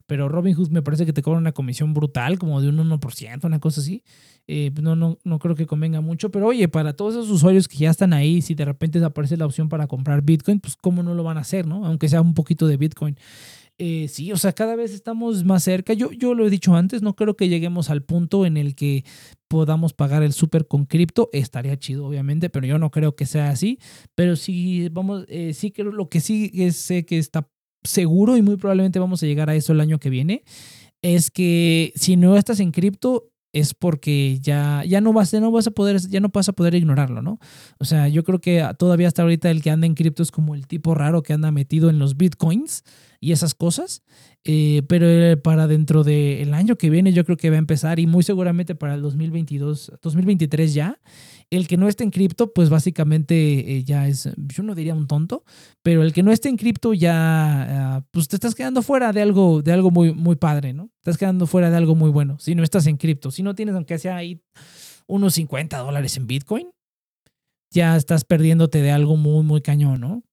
Pero Robinhood me parece que te cobra una comisión brutal, como de un 1%, una cosa así. Eh, no, no, no creo que convenga mucho. Pero oye, para todos esos usuarios que ya están ahí, si de repente aparece la opción para comprar Bitcoin, pues cómo no lo van a hacer, ¿no? Aunque sea un poquito de Bitcoin. Eh, sí, o sea, cada vez estamos más cerca. Yo, yo lo he dicho antes, no creo que lleguemos al punto en el que podamos pagar el súper con cripto. Estaría chido, obviamente, pero yo no creo que sea así. Pero sí, vamos, eh, sí creo, lo que sí sé que está seguro y muy probablemente vamos a llegar a eso el año que viene, es que si no estás en cripto, es porque ya, ya no vas, no vas a poder, ya no vas a poder ignorarlo, ¿no? O sea, yo creo que todavía hasta ahorita el que anda en cripto es como el tipo raro que anda metido en los bitcoins y esas cosas. Eh, pero eh, para dentro del año que viene yo creo que va a empezar y muy seguramente para el 2022, 2023 ya. El que no esté en cripto, pues básicamente eh, ya es, yo no diría un tonto, pero el que no esté en cripto ya, ah, pues te estás quedando fuera de algo, de algo muy, muy padre, ¿no? Estás quedando fuera de algo muy bueno. Si no estás en cripto, si no tienes aunque sea ahí unos 50 dólares en Bitcoin, ya estás perdiéndote de algo muy, muy cañón, ¿no?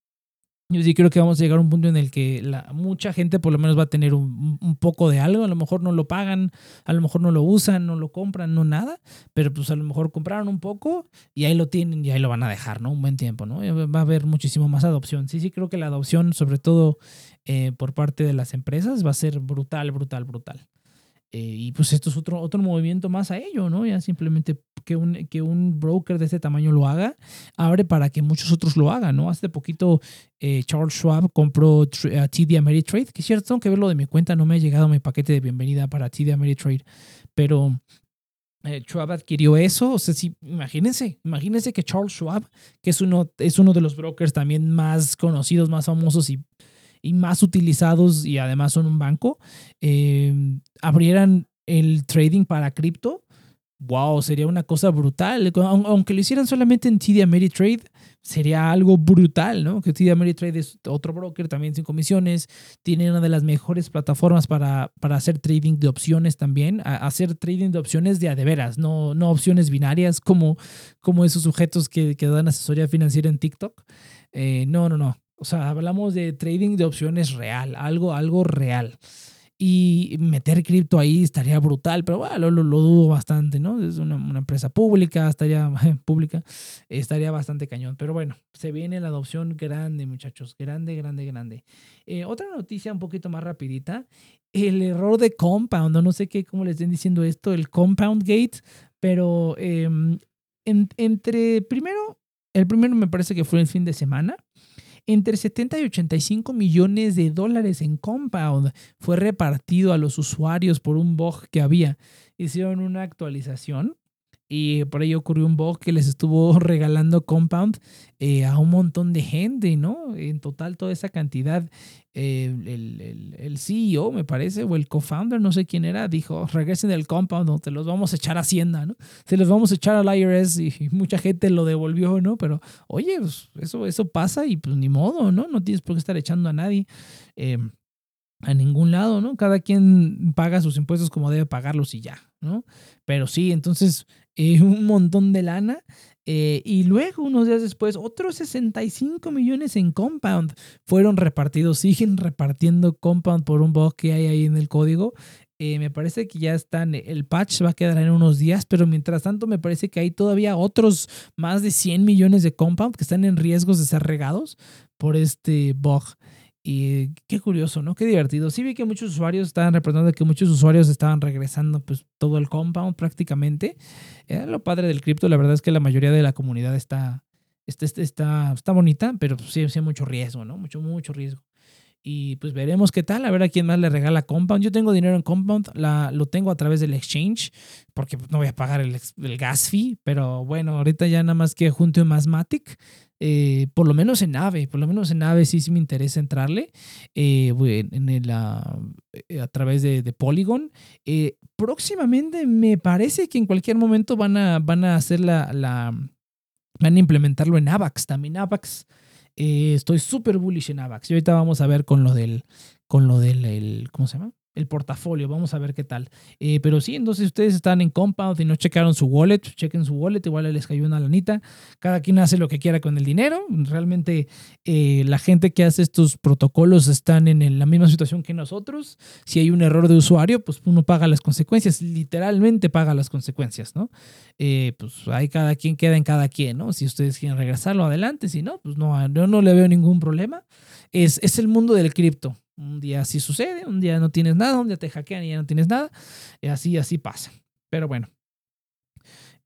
Yo sí creo que vamos a llegar a un punto en el que la, mucha gente por lo menos va a tener un, poco de algo. A lo mejor no lo pagan, a lo mejor no lo usan, no lo compran, no nada. Pero pues a lo mejor compraron un poco y ahí lo tienen y ahí lo van a dejar, ¿no? Un buen tiempo, ¿no? Va a haber muchísimo más adopción. Sí, sí creo que la adopción, sobre todo eh, por parte de las empresas, va a ser brutal, brutal, brutal. Eh, y pues esto es otro, otro movimiento más a ello, ¿no? Ya simplemente que un, que un broker de este tamaño lo haga, abre para que muchos otros lo hagan, ¿no? Hace poquito eh, Charles Schwab compró TD Ameritrade, que es cierto, tengo que verlo de mi cuenta, no me ha llegado mi paquete de bienvenida para TD Ameritrade, pero eh, Schwab adquirió eso, o sea, sí, imagínense, imagínense que Charles Schwab, que es uno, es uno de los brokers también más conocidos, más famosos y y más utilizados y además son un banco, eh, abrieran el trading para cripto, wow, sería una cosa brutal. Aunque lo hicieran solamente en TD Ameritrade, sería algo brutal, ¿no? Que TD Ameritrade es otro broker también sin comisiones, tiene una de las mejores plataformas para, para hacer trading de opciones también, hacer trading de opciones de a veras, no, no opciones binarias como, como esos sujetos que, que dan asesoría financiera en TikTok. Eh, no, no, no. O sea, hablamos de trading de opciones real, algo, algo real. Y meter cripto ahí estaría brutal, pero bueno, lo, lo, dudo bastante, ¿no? Es una, una, empresa pública, estaría pública, estaría bastante cañón. Pero bueno, se viene la adopción grande, muchachos, grande, grande, grande. Eh, otra noticia un poquito más rapidita, el error de Compound, no sé qué, cómo le estén diciendo esto, el Compound Gate, pero eh, en, entre, primero, el primero me parece que fue el fin de semana, entre 70 y 85 millones de dólares en Compound fue repartido a los usuarios por un bug que había. Hicieron una actualización y por ahí ocurrió un bug que les estuvo regalando Compound eh, a un montón de gente, ¿no? En total toda esa cantidad, eh, el, el, el, CEO me parece, o el co-founder, no sé quién era, dijo, regresen del Compound, no, te los vamos a echar a Hacienda, ¿no? Se los vamos a echar al IRS y, y mucha gente lo devolvió, ¿no? Pero, oye, pues, eso, eso pasa y pues ni modo, ¿no? No tienes por qué estar echando a nadie. Eh, a ningún lado, ¿no? Cada quien paga sus impuestos como debe pagarlos y ya, ¿no? Pero sí, entonces eh, un montón de lana. Eh, y luego, unos días después, otros 65 millones en Compound fueron repartidos. Siguen repartiendo Compound por un bug que hay ahí en el código. Eh, me parece que ya están, el patch va a quedar en unos días, pero mientras tanto me parece que hay todavía otros más de 100 millones de Compound que están en riesgos de ser regados por este bug. Y qué curioso, ¿no? Qué divertido. Sí vi que muchos usuarios estaban reportando que muchos usuarios estaban regresando pues todo el compound prácticamente. Era lo padre del cripto, la verdad es que la mayoría de la comunidad está, está, está, está bonita, pero sí, sí hay mucho riesgo, ¿no? Mucho, mucho riesgo. Y pues veremos qué tal, a ver a quién más le regala Compound. Yo tengo dinero en Compound, la, lo tengo a través del exchange, porque no voy a pagar el, el gas fee, pero bueno, ahorita ya nada más que junto un más Matic, eh, por lo menos en AVE, por lo menos en AVE sí, sí me interesa entrarle eh, en el, a, a través de, Polygon. Eh, próximamente me parece que en cualquier momento van a, van a hacer la, la van a implementarlo en AVAX, también AVAX eh, estoy súper bullish en AVAX. Y ahorita vamos a ver con lo del, con lo del, el, ¿cómo se llama? El portafolio. Vamos a ver qué tal. Eh, pero sí, entonces ustedes están en Compound y no checaron su wallet, chequen su wallet, igual les cayó una lanita. Cada quien hace lo que quiera con el dinero. Realmente eh, la gente que hace estos protocolos están en la misma situación que nosotros. Si hay un error de usuario, pues uno paga las consecuencias, literalmente paga las consecuencias, ¿no? Eh, pues ahí cada quien queda en cada quien, ¿no? Si ustedes quieren regresarlo adelante, si no, pues no, yo no le veo ningún problema. Es, es el mundo del cripto. Un día así sucede, un día no tienes nada, un día te hackean y ya no tienes nada. Y así, así pasa. Pero bueno.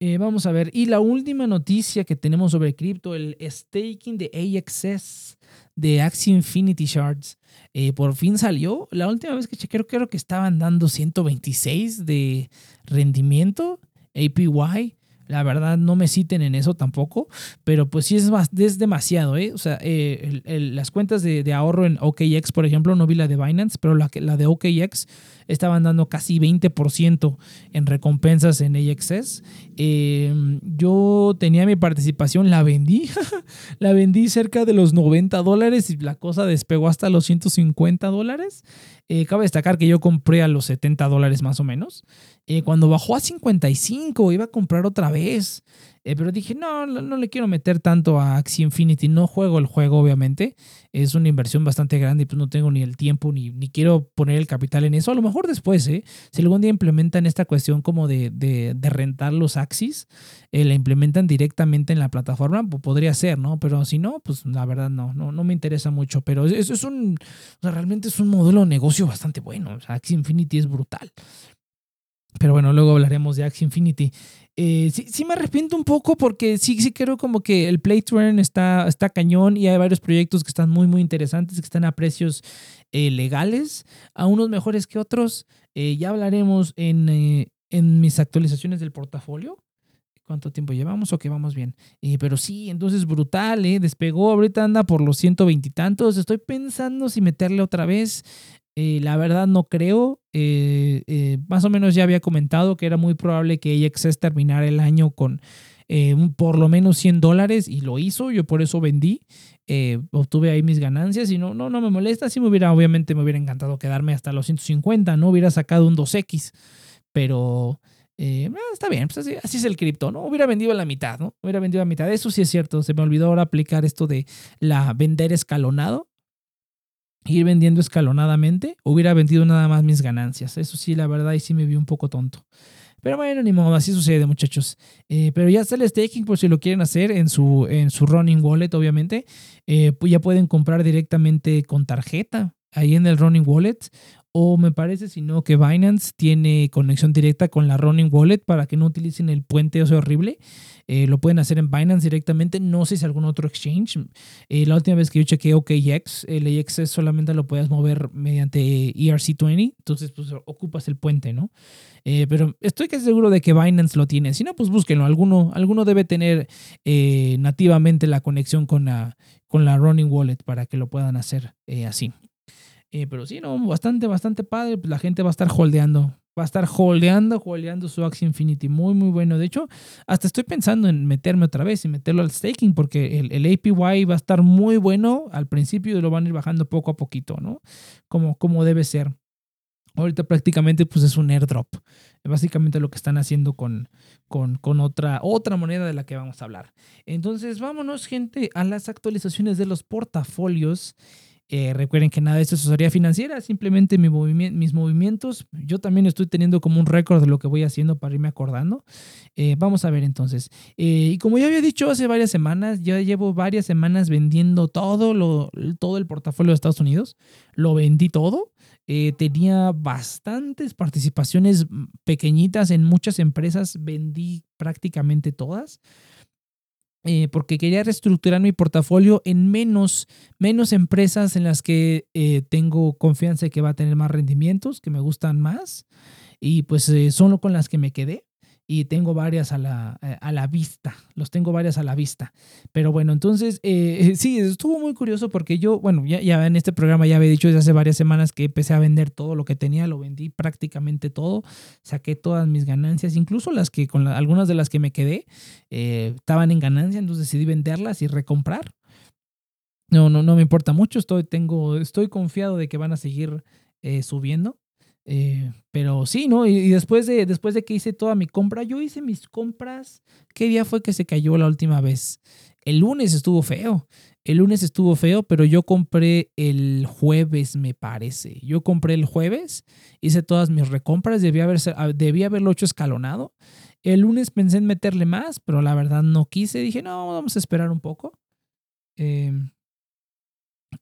Eh, vamos a ver. Y la última noticia que tenemos sobre cripto, el staking de AXS de Axie Infinity Shards. Eh, por fin salió. La última vez que chequé, creo que estaban dando 126 de rendimiento APY. La verdad, no me citen en eso tampoco, pero pues sí es, es demasiado, ¿eh? O sea, eh, las cuentas de, ahorro en OKX, por ejemplo, no vi la de Binance, pero la, la de OKX estaban dando casi 20% en recompensas en AXS. Em, yo tenía mi participación, la vendí, la vendí cerca de los 90 dólares y la cosa despegó hasta los 150 dólares. Eh, cabe destacar que yo compré a los 70 dólares más o menos. Eh, cuando bajó a 55 iba a comprar otra vez. Eh, pero dije, no, no, le quiero meter tanto a Axie Infinity. No juego el juego, obviamente. Es una inversión bastante grande y pues no tengo ni el tiempo ni, ni quiero poner el capital en eso. A lo mejor después, ¿eh? Si algún día implementan esta cuestión como de, de, de rentar los Axis, eh, la implementan directamente en la plataforma, podría ser, ¿no? Pero si no, pues la verdad no, no, no me interesa mucho. Pero eso es un, o sea, realmente es un modelo de negocio bastante bueno. O sea, Axie Infinity es brutal. Pero bueno, luego hablaremos de Axie Infinity. Eh, sí, sí, me arrepiento un poco porque sí, sí creo como que el Play está, está cañón y hay varios proyectos que están muy, muy interesantes, que están a precios eh, legales, a unos mejores que otros. Eh, ya hablaremos en, en mis actualizaciones del portafolio. ¿Cuánto tiempo llevamos? Ok, vamos bien. pero sí, entonces brutal, ¿eh? Despegó, ahorita anda por los 120 y tantos. Estoy pensando si meterle otra vez. Eh, la verdad no creo. Eh, eh, más o menos ya había comentado que era muy probable que AXS terminara el año con por lo menos 100 dólares y lo hizo. Yo por eso vendí. obtuve ahí mis ganancias y no, no, no me molesta. Si me hubiera, obviamente me hubiera encantado quedarme hasta los 150. No hubiera sacado un 2X. Pero... está bien, pues así, así, es el cripto, ¿no? Hubiera vendido la mitad, ¿no? Hubiera vendido la mitad. Eso sí es cierto. Se me olvidó ahora aplicar esto de la vender escalonado ir vendiendo escalonadamente, hubiera vendido nada más mis ganancias. Eso sí, la verdad, y sí me vi un poco tonto. Pero bueno, ni modo, así sucede, muchachos. Eh, pero ya está el staking por si lo quieren hacer en su, en su running wallet, obviamente. Eh, pues ya pueden comprar directamente con tarjeta ahí en el running wallet. O me parece, si no, que Binance tiene conexión directa con la running wallet para que no utilicen el puente ese horrible. Eh, lo pueden hacer en Binance directamente. No sé si algún otro exchange. Eh, la última vez que yo chequeé OKX, el AXS solamente lo puedes mover mediante ERC20. Entonces, pues ocupas el puente, ¿no? Eh, pero estoy casi seguro de que Binance lo tiene. Si no, pues búsquenlo. Alguno, alguno debe tener nativamente la conexión con la, con la running wallet para que lo puedan hacer así. Pero sí, no, bastante, bastante padre. Pues la gente va a estar holdeando va a estar holdeando, holdeando su Axie Infinity. Muy, muy bueno. De hecho, hasta estoy pensando en meterme otra vez y meterlo al staking porque el, APY va a estar muy bueno al principio y lo van a ir bajando poco a poquito, ¿no? Como, como debe ser. Ahorita prácticamente pues es un airdrop. Básicamente lo que están haciendo con, con, con, otra, otra moneda de la que vamos a hablar. Entonces vámonos gente a las actualizaciones de los portafolios. Eh, recuerden que nada de esto es asesoría financiera, simplemente mis movimientos. Yo también estoy teniendo como un récord de lo que voy haciendo para irme acordando. Eh, vamos a ver entonces. Eh, y como ya había dicho hace varias semanas, ya llevo varias semanas vendiendo todo, lo, todo el portafolio de Estados Unidos. Lo vendí todo. tenía bastantes participaciones pequeñitas en muchas empresas, vendí prácticamente todas. Eh, porque quería reestructurar mi portafolio en menos, menos empresas en las que eh, tengo confianza de que va a tener más rendimientos, que me gustan más, y pues eh, son con las que me quedé y tengo varias a la, eh, a la vista, los tengo varias a la vista. Pero bueno, entonces, eh, sí, estuvo muy curioso porque yo, bueno, ya, ya en este programa ya había dicho desde hace varias semanas que empecé a vender todo lo que tenía, lo vendí prácticamente todo, saqué todas mis ganancias, incluso las que con algunas de las que me quedé eh, estaban en ganancia, entonces decidí venderlas y recomprar. No, no, no me importa mucho, estoy, tengo, estoy confiado de que van a seguir subiendo. Eh, pero sí, ¿no? Y, después, de, después de que hice toda mi compra, yo hice mis compras. ¿Qué día fue que se cayó la última vez? El lunes estuvo feo. El lunes estuvo feo, pero yo compré el jueves, me parece. Yo compré el jueves, hice todas mis recompras, debía, haber, ah, debía haberlo hecho escalonado. El lunes pensé en meterle más, pero la verdad no quise. Dije, no, vamos a esperar un poco. Eh,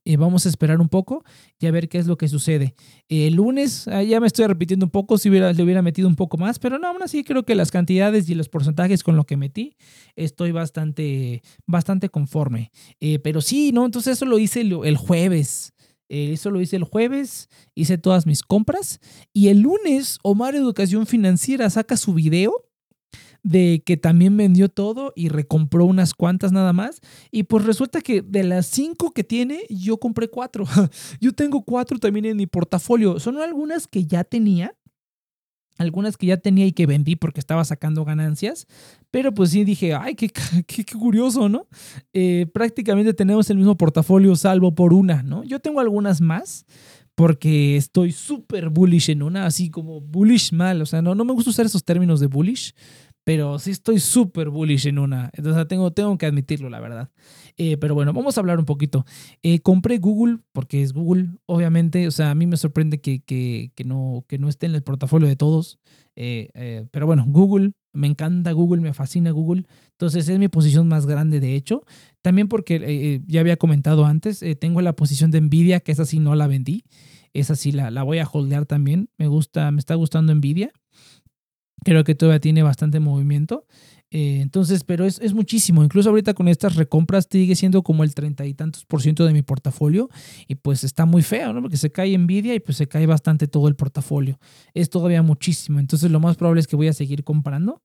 y vamos a esperar un poco y a ver qué es lo que sucede. El lunes, ah, ya me estoy repitiendo un poco, si hubiera, le hubiera metido un poco más, pero no, aún así creo que las cantidades y los porcentajes con lo que metí, estoy bastante, bastante conforme. Eh, pero sí, ¿no? Entonces eso lo hice el, jueves. Eh, eso lo hice el jueves, hice todas mis compras y el lunes Omar Educación Financiera saca su video de que también vendió todo y recompró unas cuantas nada más. Y pues resulta que de las cinco que tiene, yo compré cuatro. yo tengo cuatro también en mi portafolio. Son algunas que ya tenía. Algunas que ya tenía y que vendí porque estaba sacando ganancias. Pero pues sí dije, ay, qué, qué, curioso, ¿no? Eh, prácticamente tenemos el mismo portafolio salvo por una, ¿no? Yo tengo algunas más porque estoy súper bullish en una, así como bullish mal. O sea, no, no me gusta usar esos términos de bullish pero sí estoy súper bullish en una. Entonces tengo, tengo que admitirlo, la verdad. Eh, pero bueno, vamos a hablar un poquito. Eh, compré Google porque es Google, obviamente. O sea, a mí me sorprende que, que, no, que no esté en el portafolio de todos. Eh, pero bueno, Google, me encanta Google, me fascina Google. Entonces es mi posición más grande, de hecho. También porque ya había comentado antes, tengo la posición de Nvidia, que esa sí no la vendí. Esa sí la, la voy a holdear también. Me gusta, me está gustando Nvidia. Creo que todavía tiene bastante movimiento. Eh, entonces, pero es, es, muchísimo. Incluso ahorita con estas recompras sigue siendo como el treinta y tantos por ciento de mi portafolio. Y pues está muy feo, ¿no? Porque se cae Nvidia y pues se cae bastante todo el portafolio. Es todavía muchísimo. Entonces, lo más probable es que voy a seguir comprando.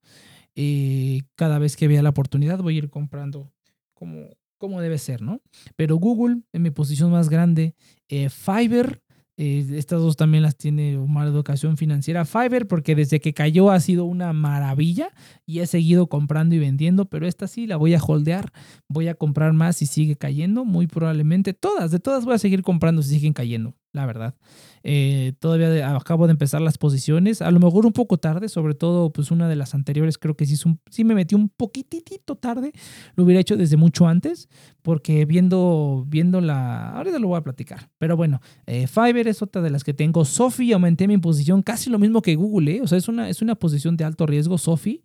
Eh, cada vez que vea la oportunidad, voy a ir comprando como, como debe ser, ¿no? Pero Google, en mi posición más grande, eh, Fiverr eh, estas dos también las tiene Omar Educación Financiera. Fiverr, porque desde que cayó ha sido una maravilla y he seguido comprando y vendiendo, pero esta sí la voy a holdear. Voy a comprar más si sigue cayendo, muy probablemente. Todas, de todas voy a seguir comprando si siguen cayendo la verdad. Eh, todavía acabo de empezar las posiciones, a lo mejor un poco tarde, sobre todo pues una de las anteriores creo que sí, sí me metí un poquitito tarde, lo hubiera hecho desde mucho antes, porque viendo, viendo la, ahorita lo voy a platicar, pero bueno, eh, Fiverr es otra de las que tengo, Sophie aumenté mi posición casi lo mismo que Google, ¿eh? o sea, es una, es una posición de alto riesgo, Sophie.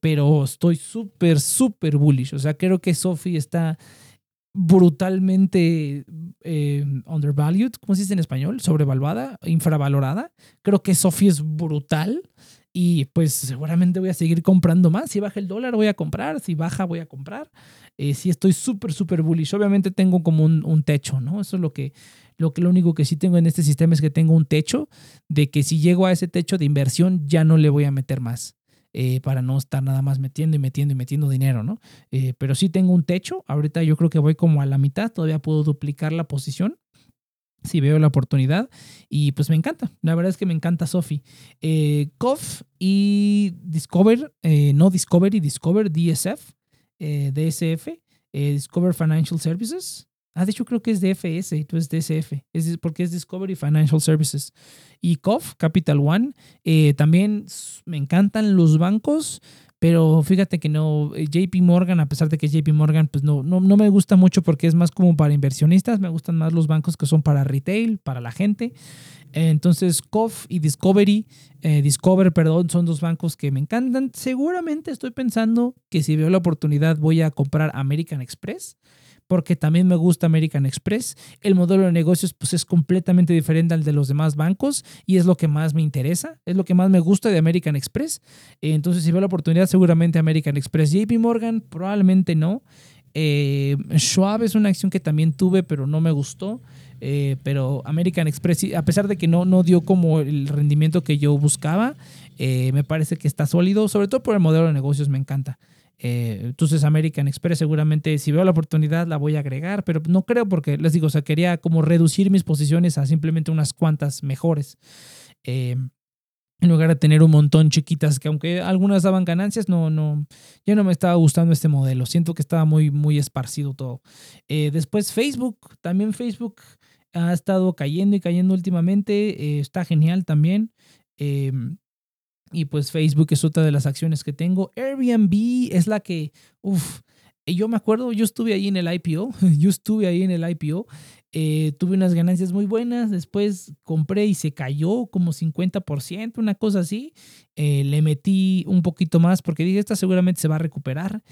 pero estoy súper, súper bullish. O sea, creo que Sophie está brutalmente eh, undervalued, ¿cómo se dice en español? Sobrevaluada, infravalorada. Creo que Sophie es brutal y pues seguramente voy a seguir comprando más. Si baja el dólar voy a comprar, si baja voy a comprar. Eh, si estoy súper, súper bullish. Obviamente tengo como un, un, techo, ¿no? Eso es lo que, lo que lo único que sí tengo en este sistema es que tengo un techo de que si llego a ese techo de inversión ya no le voy a meter más. Eh, para no estar nada más metiendo y metiendo y metiendo dinero, ¿no? Eh, pero sí tengo un techo, ahorita yo creo que voy como a la mitad, todavía puedo duplicar la posición si veo la oportunidad y pues me encanta, la verdad es que me encanta Sophie. Eh, COF y Discover, no Discovery, Discover, DSF, DSF, Discover Financial Services, Ah, de hecho creo que es DFS y tú es DSF, es porque es Discovery Financial Services. Y COF, Capital One, eh, también me encantan los bancos, pero fíjate que no, eh, JP Morgan, a pesar de que JP Morgan, pues no, no, no me gusta mucho porque es más como para inversionistas, me gustan más los bancos que son para retail, para la gente. Entonces, COF y Discovery, eh, Discover, perdón, son dos bancos que me encantan. Seguramente estoy pensando que si veo la oportunidad voy a comprar American Express porque también me gusta American Express. El modelo de negocios pues es completamente diferente al de los demás bancos y es lo que más me interesa, es lo que más me gusta de American Express. Entonces si veo la oportunidad seguramente American Express. JP Morgan probablemente no. Eh, Schwab es una acción que también tuve pero no me gustó. Eh, pero American Express, a pesar de que no, no dio como el rendimiento que yo buscaba, eh, me parece que está sólido, sobre todo por el modelo de negocios, me encanta. Eh, entonces American Express seguramente si veo la oportunidad la voy a agregar, pero no creo porque les digo, o sea, quería como reducir mis posiciones a simplemente unas cuantas mejores. Eh, en lugar de tener un montón chiquitas que aunque algunas daban ganancias, no, no, ya no me estaba gustando este modelo. Siento que estaba muy, muy esparcido todo. Eh, después Facebook, también Facebook ha estado cayendo y cayendo últimamente. está genial también. Y pues Facebook es otra de las acciones que tengo. Airbnb es la que, uff, yo me acuerdo, yo estuve ahí en el IPO, yo estuve ahí en el IPO, eh, tuve unas ganancias muy buenas, después compré y se cayó como 50%, una cosa así. Eh, le metí un poquito más porque dije, esta seguramente se va a recuperar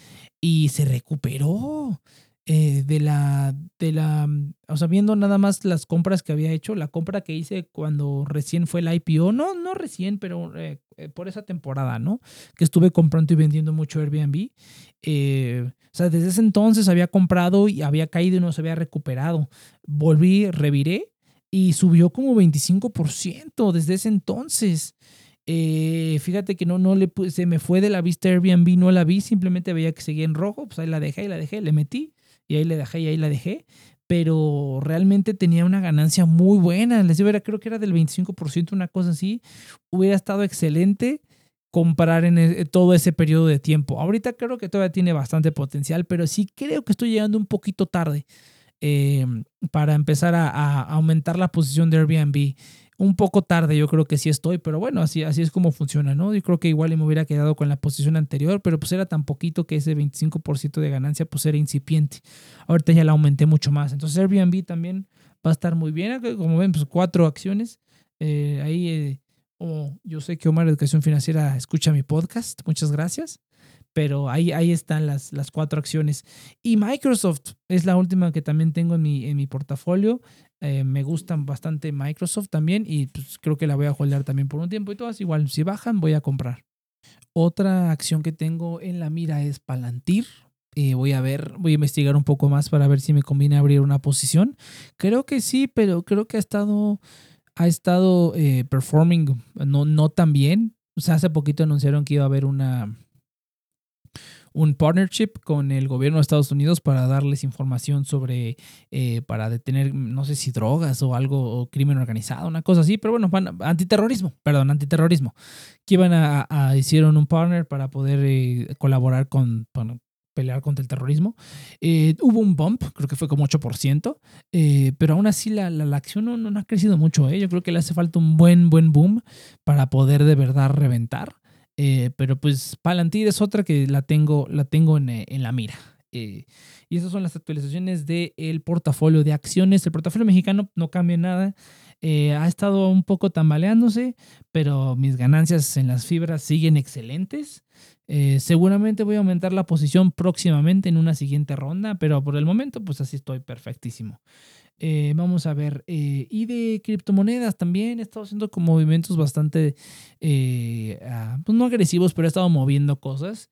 y se recuperó. Eh, de la, de la, o sea, viendo nada más las compras que había hecho, la compra que hice cuando recién fue el IPO, no, no recién, pero eh, eh, por esa temporada, ¿no? Que estuve comprando y vendiendo mucho Airbnb. o sea, desde ese entonces había comprado y había caído y no se había recuperado. Volví, reviré y subió como 25% desde ese entonces. fíjate que no, no le se me fue de la vista Airbnb, no la vi, simplemente veía que seguía en rojo, pues ahí la dejé y la dejé, le metí y ahí le dejé y ahí la dejé. Pero realmente tenía una ganancia muy buena. Les digo, creo que era del 25%, una cosa así. Hubiera estado excelente comprar en e, todo ese periodo de tiempo. Ahorita creo que todavía tiene bastante potencial, pero sí creo que estoy llegando un poquito tarde eh, para empezar a, aumentar la posición de Airbnb un poco tarde, yo creo que sí estoy, pero bueno, así, así es como funciona, ¿no? Yo creo que igual me hubiera quedado con la posición anterior, pero pues era tan poquito que ese 25% de ganancia pues era incipiente. Ahorita ya la aumenté mucho más. Entonces Airbnb también va a estar muy bien. Como ven, pues cuatro acciones. Eh, ahí, eh, yo sé que Omar Educación Financiera escucha mi podcast, muchas gracias. Pero ahí, ahí están las, las cuatro acciones. Y Microsoft es la última que también tengo en mi, en mi portafolio. Eh, me gustan bastante Microsoft también y pues, creo que la voy a holdear también por un tiempo y todas igual, si bajan voy a comprar. Otra acción que tengo en la mira es Palantir. Eh, voy a ver, voy a investigar un poco más para ver si me conviene abrir una posición. Creo que sí, pero creo que ha estado, ha estado eh, performing no, no tan bien. O sea, hace poquito anunciaron que iba a haber una, un partnership con el gobierno de Estados Unidos para darles información sobre, eh, para detener, no sé si drogas o algo, o crimen organizado, una cosa así, pero bueno, antiterrorismo, perdón, antiterrorismo, que iban a, hicieron un partner para poder eh, colaborar con, pelear contra el terrorismo. Eh, hubo un bump, creo que fue como 8%, pero aún así la, la, acción no, no, ha crecido mucho. Yo creo que le hace falta un buen, buen boom para poder de verdad reventar. Eh, pero pues Palantir es otra que la tengo, la tengo en, eh, la mira. Eh, y esas son las actualizaciones del portafolio de acciones. El portafolio mexicano no cambia nada. ha estado un poco tambaleándose, pero mis ganancias en las fibras siguen excelentes. seguramente voy a aumentar la posición próximamente en una siguiente ronda, pero por el momento pues así estoy perfectísimo. Eh, vamos a ver. Eh, y de criptomonedas también he estado haciendo como movimientos bastante, eh, ah, pues no agresivos, pero he estado moviendo cosas.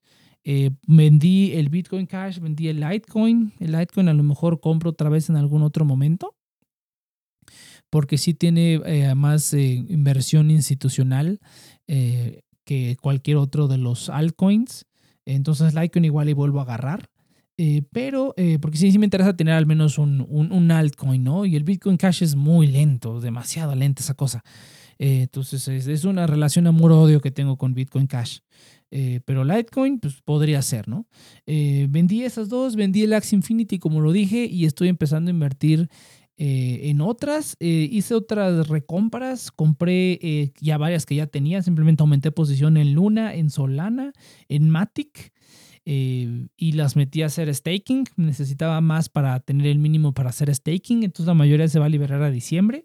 vendí el Bitcoin Cash, vendí el Litecoin. El Litecoin a lo mejor compro otra vez en algún otro momento. Porque sí tiene más inversión institucional que cualquier otro de los altcoins. Entonces Litecoin igual y vuelvo a agarrar. Eh, pero, eh, porque sí, me interesa tener al menos un, un, altcoin, ¿no? Y el Bitcoin Cash es muy lento, demasiado lenta esa cosa. Eh, entonces es, una relación amor-odio que tengo con Bitcoin Cash. pero Litecoin, pues podría ser, ¿no? vendí esas dos, vendí el Axe Infinity, como lo dije, y estoy empezando a invertir en otras. hice otras recompras, compré ya varias que ya tenía, simplemente aumenté posición en Luna, en Solana, en Matic. Eh, y las metí a hacer staking. Necesitaba más para tener el mínimo para hacer staking, entonces la mayoría se va a liberar a diciembre.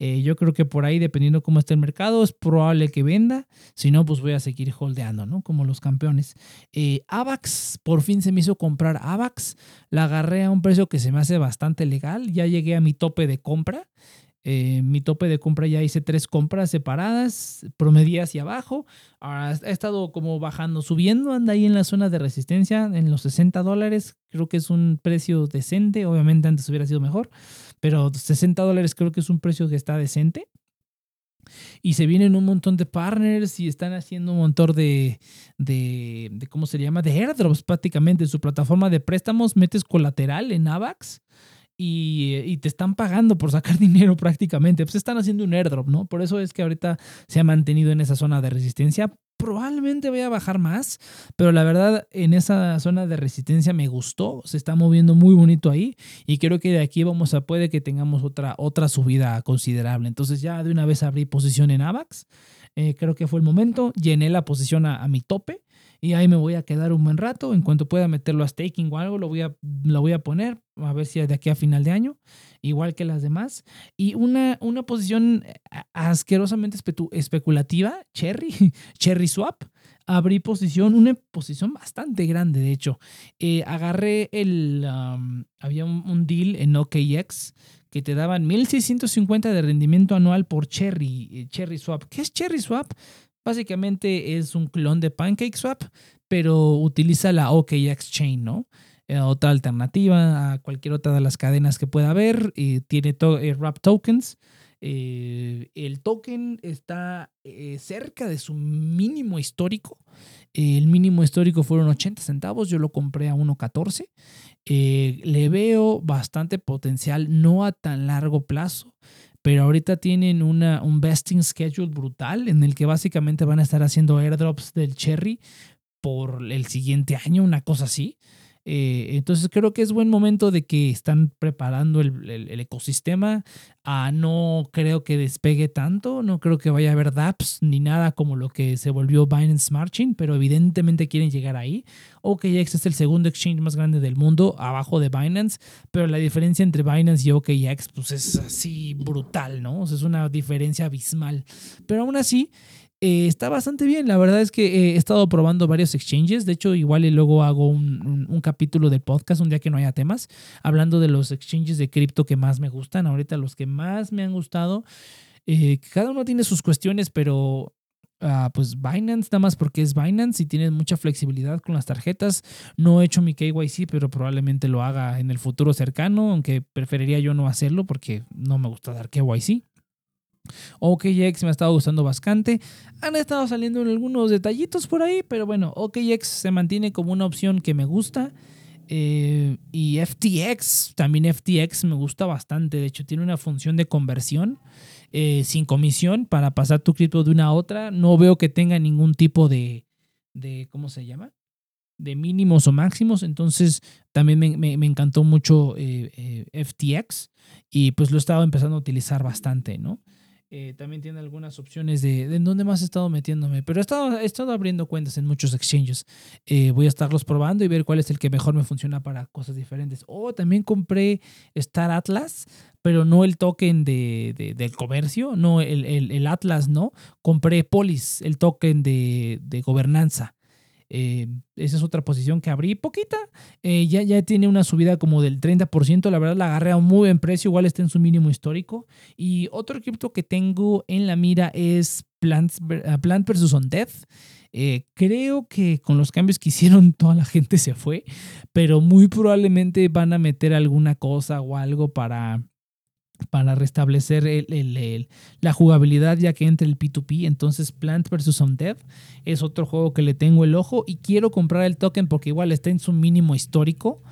Eh, yo creo que por ahí, dependiendo cómo esté el mercado, es probable que venda. Si no, pues voy a seguir holdeando, ¿no? Como los campeones. Eh, AVAX, por fin se me hizo comprar AVAX. La agarré a un precio que se me hace bastante legal. Ya llegué a mi tope de compra. Eh, mi tope de compra ya hice tres compras separadas, promedí hacia abajo. Ahora ha estado como bajando, subiendo, anda ahí en la zona de resistencia, en los 60 dólares. Creo que es un precio decente. Obviamente antes hubiera sido mejor, pero 60 dólares creo que es un precio que está decente. Y se vienen un montón de partners y están haciendo un montón de, de, de ¿cómo se llama? De airdrops prácticamente. Su plataforma de préstamos metes colateral en AVAX y, te están pagando por sacar dinero prácticamente. Pues están haciendo un airdrop, ¿no? Por eso es que ahorita se ha mantenido en esa zona de resistencia. Probablemente voy a bajar más, pero la verdad en esa zona de resistencia me gustó, se está moviendo muy bonito ahí y creo que de aquí vamos a puede que tengamos otra, otra subida considerable. Entonces ya de una vez abrí posición en AVAX, eh, creo que fue el momento, llené la posición a mi tope y ahí me voy a quedar un buen rato. En cuanto pueda meterlo a staking o algo, lo voy a, lo voy a poner, a ver si de aquí a final de año, igual que las demás. Y una, una posición eh, asquerosamente especulativa, Cherry, Cherry Swap. Abrí posición, una posición bastante grande, de hecho. Eh, agarré el. había un, un, deal en OKX que te daban 1650 de rendimiento anual por Cherry, eh, Cherry Swap. ¿Qué es Cherry Swap? Básicamente es un clon de PancakeSwap, pero utiliza la OKX Chain, ¿no? Eh, otra alternativa a cualquier otra de las cadenas que pueda haber. Y tiene eh, wrap tokens. Eh, el token está cerca de su mínimo histórico. el mínimo histórico fueron 80 centavos. Yo lo compré a 1.14. le veo bastante potencial, no a tan largo plazo pero ahorita tienen una, un vesting schedule brutal en el que básicamente van a estar haciendo airdrops del cherry por el siguiente año, una cosa así. Eh, entonces creo que es buen momento de que están preparando el, ecosistema. Ah, no creo que despegue tanto, no creo que vaya a haber dApps ni nada como lo que se volvió Binance Smart Chain, pero evidentemente quieren llegar ahí. OKX es el segundo exchange más grande del mundo, abajo de Binance, pero la diferencia entre Binance y OKX pues es así brutal, ¿no? es una diferencia abismal. Pero aún así... Eh, está bastante bien. La verdad es que eh, he estado probando varios exchanges. De hecho, igual y luego hago un, un, capítulo del podcast un día que no haya temas, hablando de los exchanges de cripto que más me gustan. Ahorita los que más me han gustado. Eh, cada uno tiene sus cuestiones, pero Uh, pues Binance, nada más porque es Binance y tiene mucha flexibilidad con las tarjetas. No he hecho mi KYC, pero probablemente lo haga en el futuro cercano, aunque preferiría yo no hacerlo porque no me gusta dar KYC. OKX me ha estado gustando bastante. Han estado saliendo algunos detallitos por ahí, pero bueno, OKX se mantiene como una opción que me gusta. Eh, y FTX, también FTX me gusta bastante. De hecho, tiene una función de conversión eh, sin comisión para pasar tu cripto de una a otra. No veo que tenga ningún tipo de, de ¿cómo se llama? De mínimos o máximos. Entonces, también me, encantó mucho eh, FTX y pues lo he estado empezando a utilizar bastante, ¿no? Eh, también tiene algunas opciones de, de en dónde más he estado metiéndome. Pero he estado, he estado abriendo cuentas en muchos exchanges. Eh, voy a estarlos probando y ver cuál es el que mejor me funciona para cosas diferentes. O también compré Star Atlas, pero no el token de, del comercio, no el, el, el, Atlas, no. Compré Polis, el token de, de gobernanza. Eh, esa es otra posición que abrí poquita. Eh, ya, ya tiene una subida como del 30%. La verdad la agarré a un muy buen precio. Igual está en su mínimo histórico. Y otro cripto que tengo en la mira es Plants, ah, Plant vs. On Death. Eh, creo que con los cambios que hicieron toda la gente se fue, pero muy probablemente van a meter alguna cosa o algo para, para restablecer el, la jugabilidad ya que entre el P2P. Entonces Plant vs. Undead es otro juego que le tengo el ojo y quiero comprar el token porque igual está en su mínimo histórico.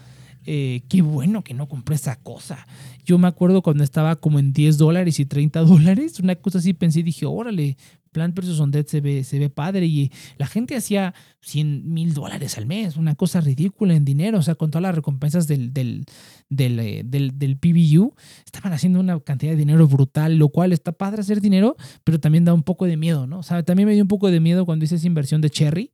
Eh, qué bueno que no compré esa cosa. Yo me acuerdo cuando estaba como en 10 dólares y 30 dólares, una cosa así pensé y dije, órale, Plant vs. Undead se ve, se ve padre y la gente hacía 100 mil dólares al mes, una cosa ridícula en dinero, o sea, con todas las recompensas del, del, del, eh, del, del PBU, estaban haciendo una cantidad de dinero brutal, lo cual está padre hacer dinero, pero también da un poco de miedo, ¿no? O sea, también me dio un poco de miedo cuando hice esa inversión de Cherry.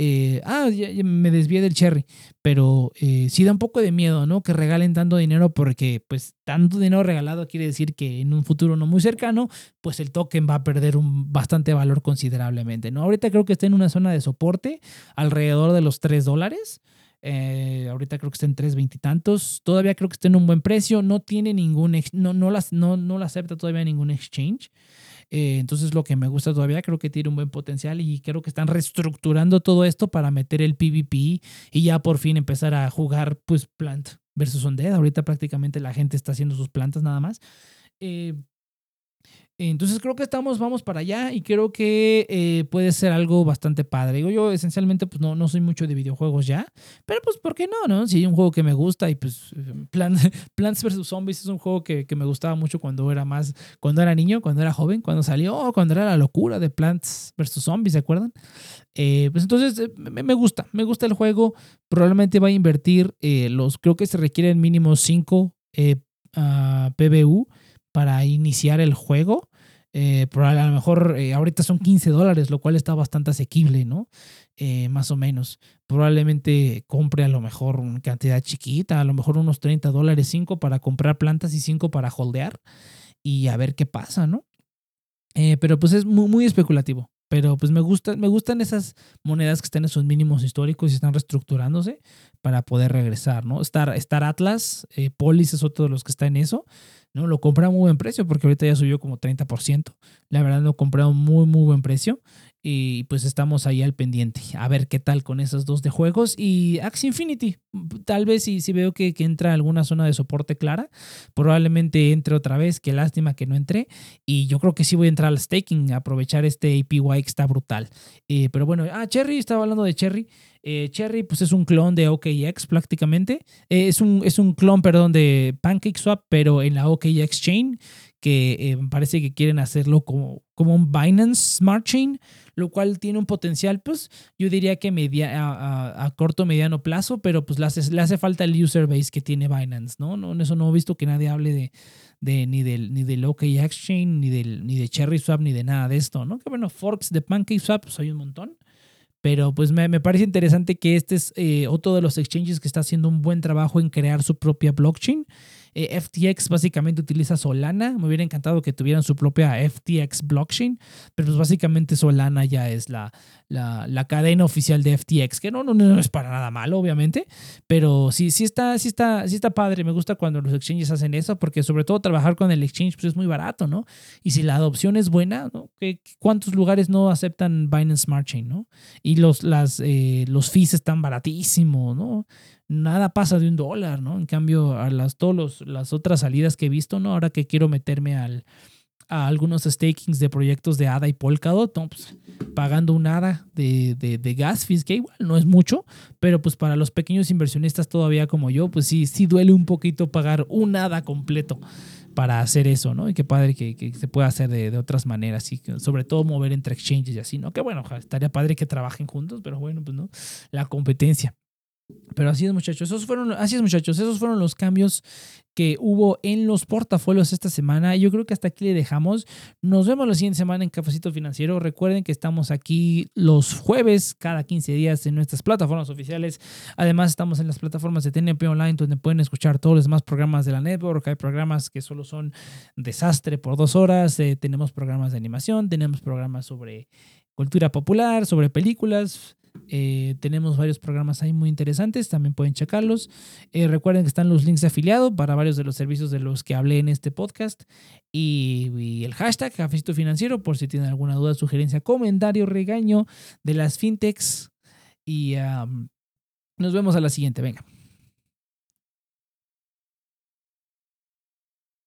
Eh, ah, me desvié del cherry, pero eh, sí da un poco de miedo, ¿no? Que regalen tanto dinero porque pues tanto dinero regalado quiere decir que en un futuro no muy cercano, pues el token va a perder un bastante valor considerablemente, ¿no? Ahorita creo que está en una zona de soporte alrededor de los 3 dólares. Eh, ahorita creo que está en 3.20 y tantos. Todavía creo que está en un buen precio. No tiene ningún, no, no, las, no, no la acepta todavía ningún exchange. Eh, entonces lo que me gusta todavía, creo que tiene un buen potencial y creo que están reestructurando todo esto para meter el PvP y ya por fin empezar a jugar pues Plant versus Undead. Ahorita prácticamente la gente está haciendo sus plantas nada más. Eh, entonces creo que estamos, vamos para allá y creo que eh, puede ser algo bastante padre. Digo, yo esencialmente pues no, no soy mucho de videojuegos ya, pero pues ¿por qué no? no? Si hay un juego que me gusta y pues Plants vs. Zombies es un juego que, me gustaba mucho cuando era más, cuando era niño, cuando era joven, cuando salió, cuando era la locura de Plants vs. Zombies, ¿se acuerdan? Eh, pues entonces eh, me, gusta, me gusta el juego, probablemente va a invertir los, creo que se requieren mínimo 5 PBU para iniciar el juego. Eh, a lo mejor eh, ahorita son 15 dólares, lo cual está bastante asequible, ¿no? Eh, más o menos. Probablemente compre a lo mejor una cantidad chiquita, a lo mejor unos 30 dólares, 5 para comprar plantas y 5 para holdear y a ver qué pasa, ¿no? pero pues es muy especulativo. Pero pues me, gusta, me gustan esas monedas que están en sus mínimos históricos y están reestructurándose para poder regresar, ¿no? Star, Atlas, Polis es otro de los que está en eso. ¿no? Lo compré a muy buen precio porque ahorita ya subió como 30%. La verdad lo compré a un muy, muy buen precio. Y pues estamos ahí al pendiente. A ver qué tal con esos dos de juegos. Y Axie Infinity. Tal vez si, si veo que, que entra alguna zona de soporte clara, probablemente entre otra vez. Qué lástima que no entré. Y yo creo que sí voy a entrar al staking, aprovechar este APY que está brutal. Eh, pero bueno, ah, Cherry, estaba hablando de Cherry. Eh, Cherry pues es un clon de OKX prácticamente. Eh, es, un, es un clon, perdón, de PancakeSwap, pero en la OKX Chain, que eh, parece que quieren hacerlo como, como un Binance Smart Chain, lo cual tiene un potencial, pues yo diría que media, a, a, corto, mediano plazo, pero pues le hace, le hace, falta el user base que tiene Binance, ¿no? no eso no he visto que nadie hable de, de ni del, ni del OKX Chain, ni, del, ni de Cherry Swap, ni de nada de esto, ¿no? Que bueno, forks de PancakeSwap, pues hay un montón. Pero pues me, me parece interesante que este es eh, otro de los exchanges que está haciendo un buen trabajo en crear su propia blockchain. Eh, FTX básicamente utiliza Solana. Me hubiera encantado que tuvieran su propia FTX blockchain, pero pues básicamente Solana ya es la, la, cadena oficial de FTX, que no, no, no, es para nada malo, obviamente, pero sí, sí está, sí está, sí está padre. Me gusta cuando los exchanges hacen eso, porque sobre todo trabajar con el exchange pues, es muy barato, ¿no? Y si la adopción es buena, ¿no? ¿cuántos lugares no aceptan Binance Smart Chain, ¿no? Y los, las, eh, los fees están baratísimos, ¿no? Nada pasa de un dólar, ¿no? En cambio, a las, todas las otras salidas que he visto, ¿no? Ahora que quiero meterme al, a algunos stakings de proyectos de ADA y Polkadot, ¿no? pues, pagando un ADA de, de, gas fees, que igual no es mucho, pero pues para los pequeños inversionistas todavía como yo, pues sí, sí duele un poquito pagar un ADA completo para hacer eso, ¿no? Y qué padre que, que se pueda hacer de, de, otras maneras y sobre todo mover entre exchanges y así, ¿no? Que bueno, estaría padre que trabajen juntos, pero bueno, pues no, la competencia. Pero así es, muchachos. Esos fueron, así es, muchachos. Esos fueron los cambios que hubo en los portafolios esta semana. Yo creo que hasta aquí le dejamos. Nos vemos la siguiente semana en Cafecito Financiero. Recuerden que estamos aquí los jueves, cada 15 días, en nuestras plataformas oficiales. Además, estamos en las plataformas de TNP Online, donde pueden escuchar todos los demás programas de la network. Hay programas que solo son desastre por dos horas. Eh, tenemos programas de animación, tenemos programas sobre cultura popular, sobre películas eh, tenemos varios programas ahí muy interesantes, también pueden checarlos. Eh, recuerden que están los links de afiliado para varios de los servicios de los que hablé en este podcast. Y, el hashtag Cafecito Financiero por si tienen alguna duda, sugerencia, comentario, regaño de las fintechs. Y nos vemos a la siguiente. Venga.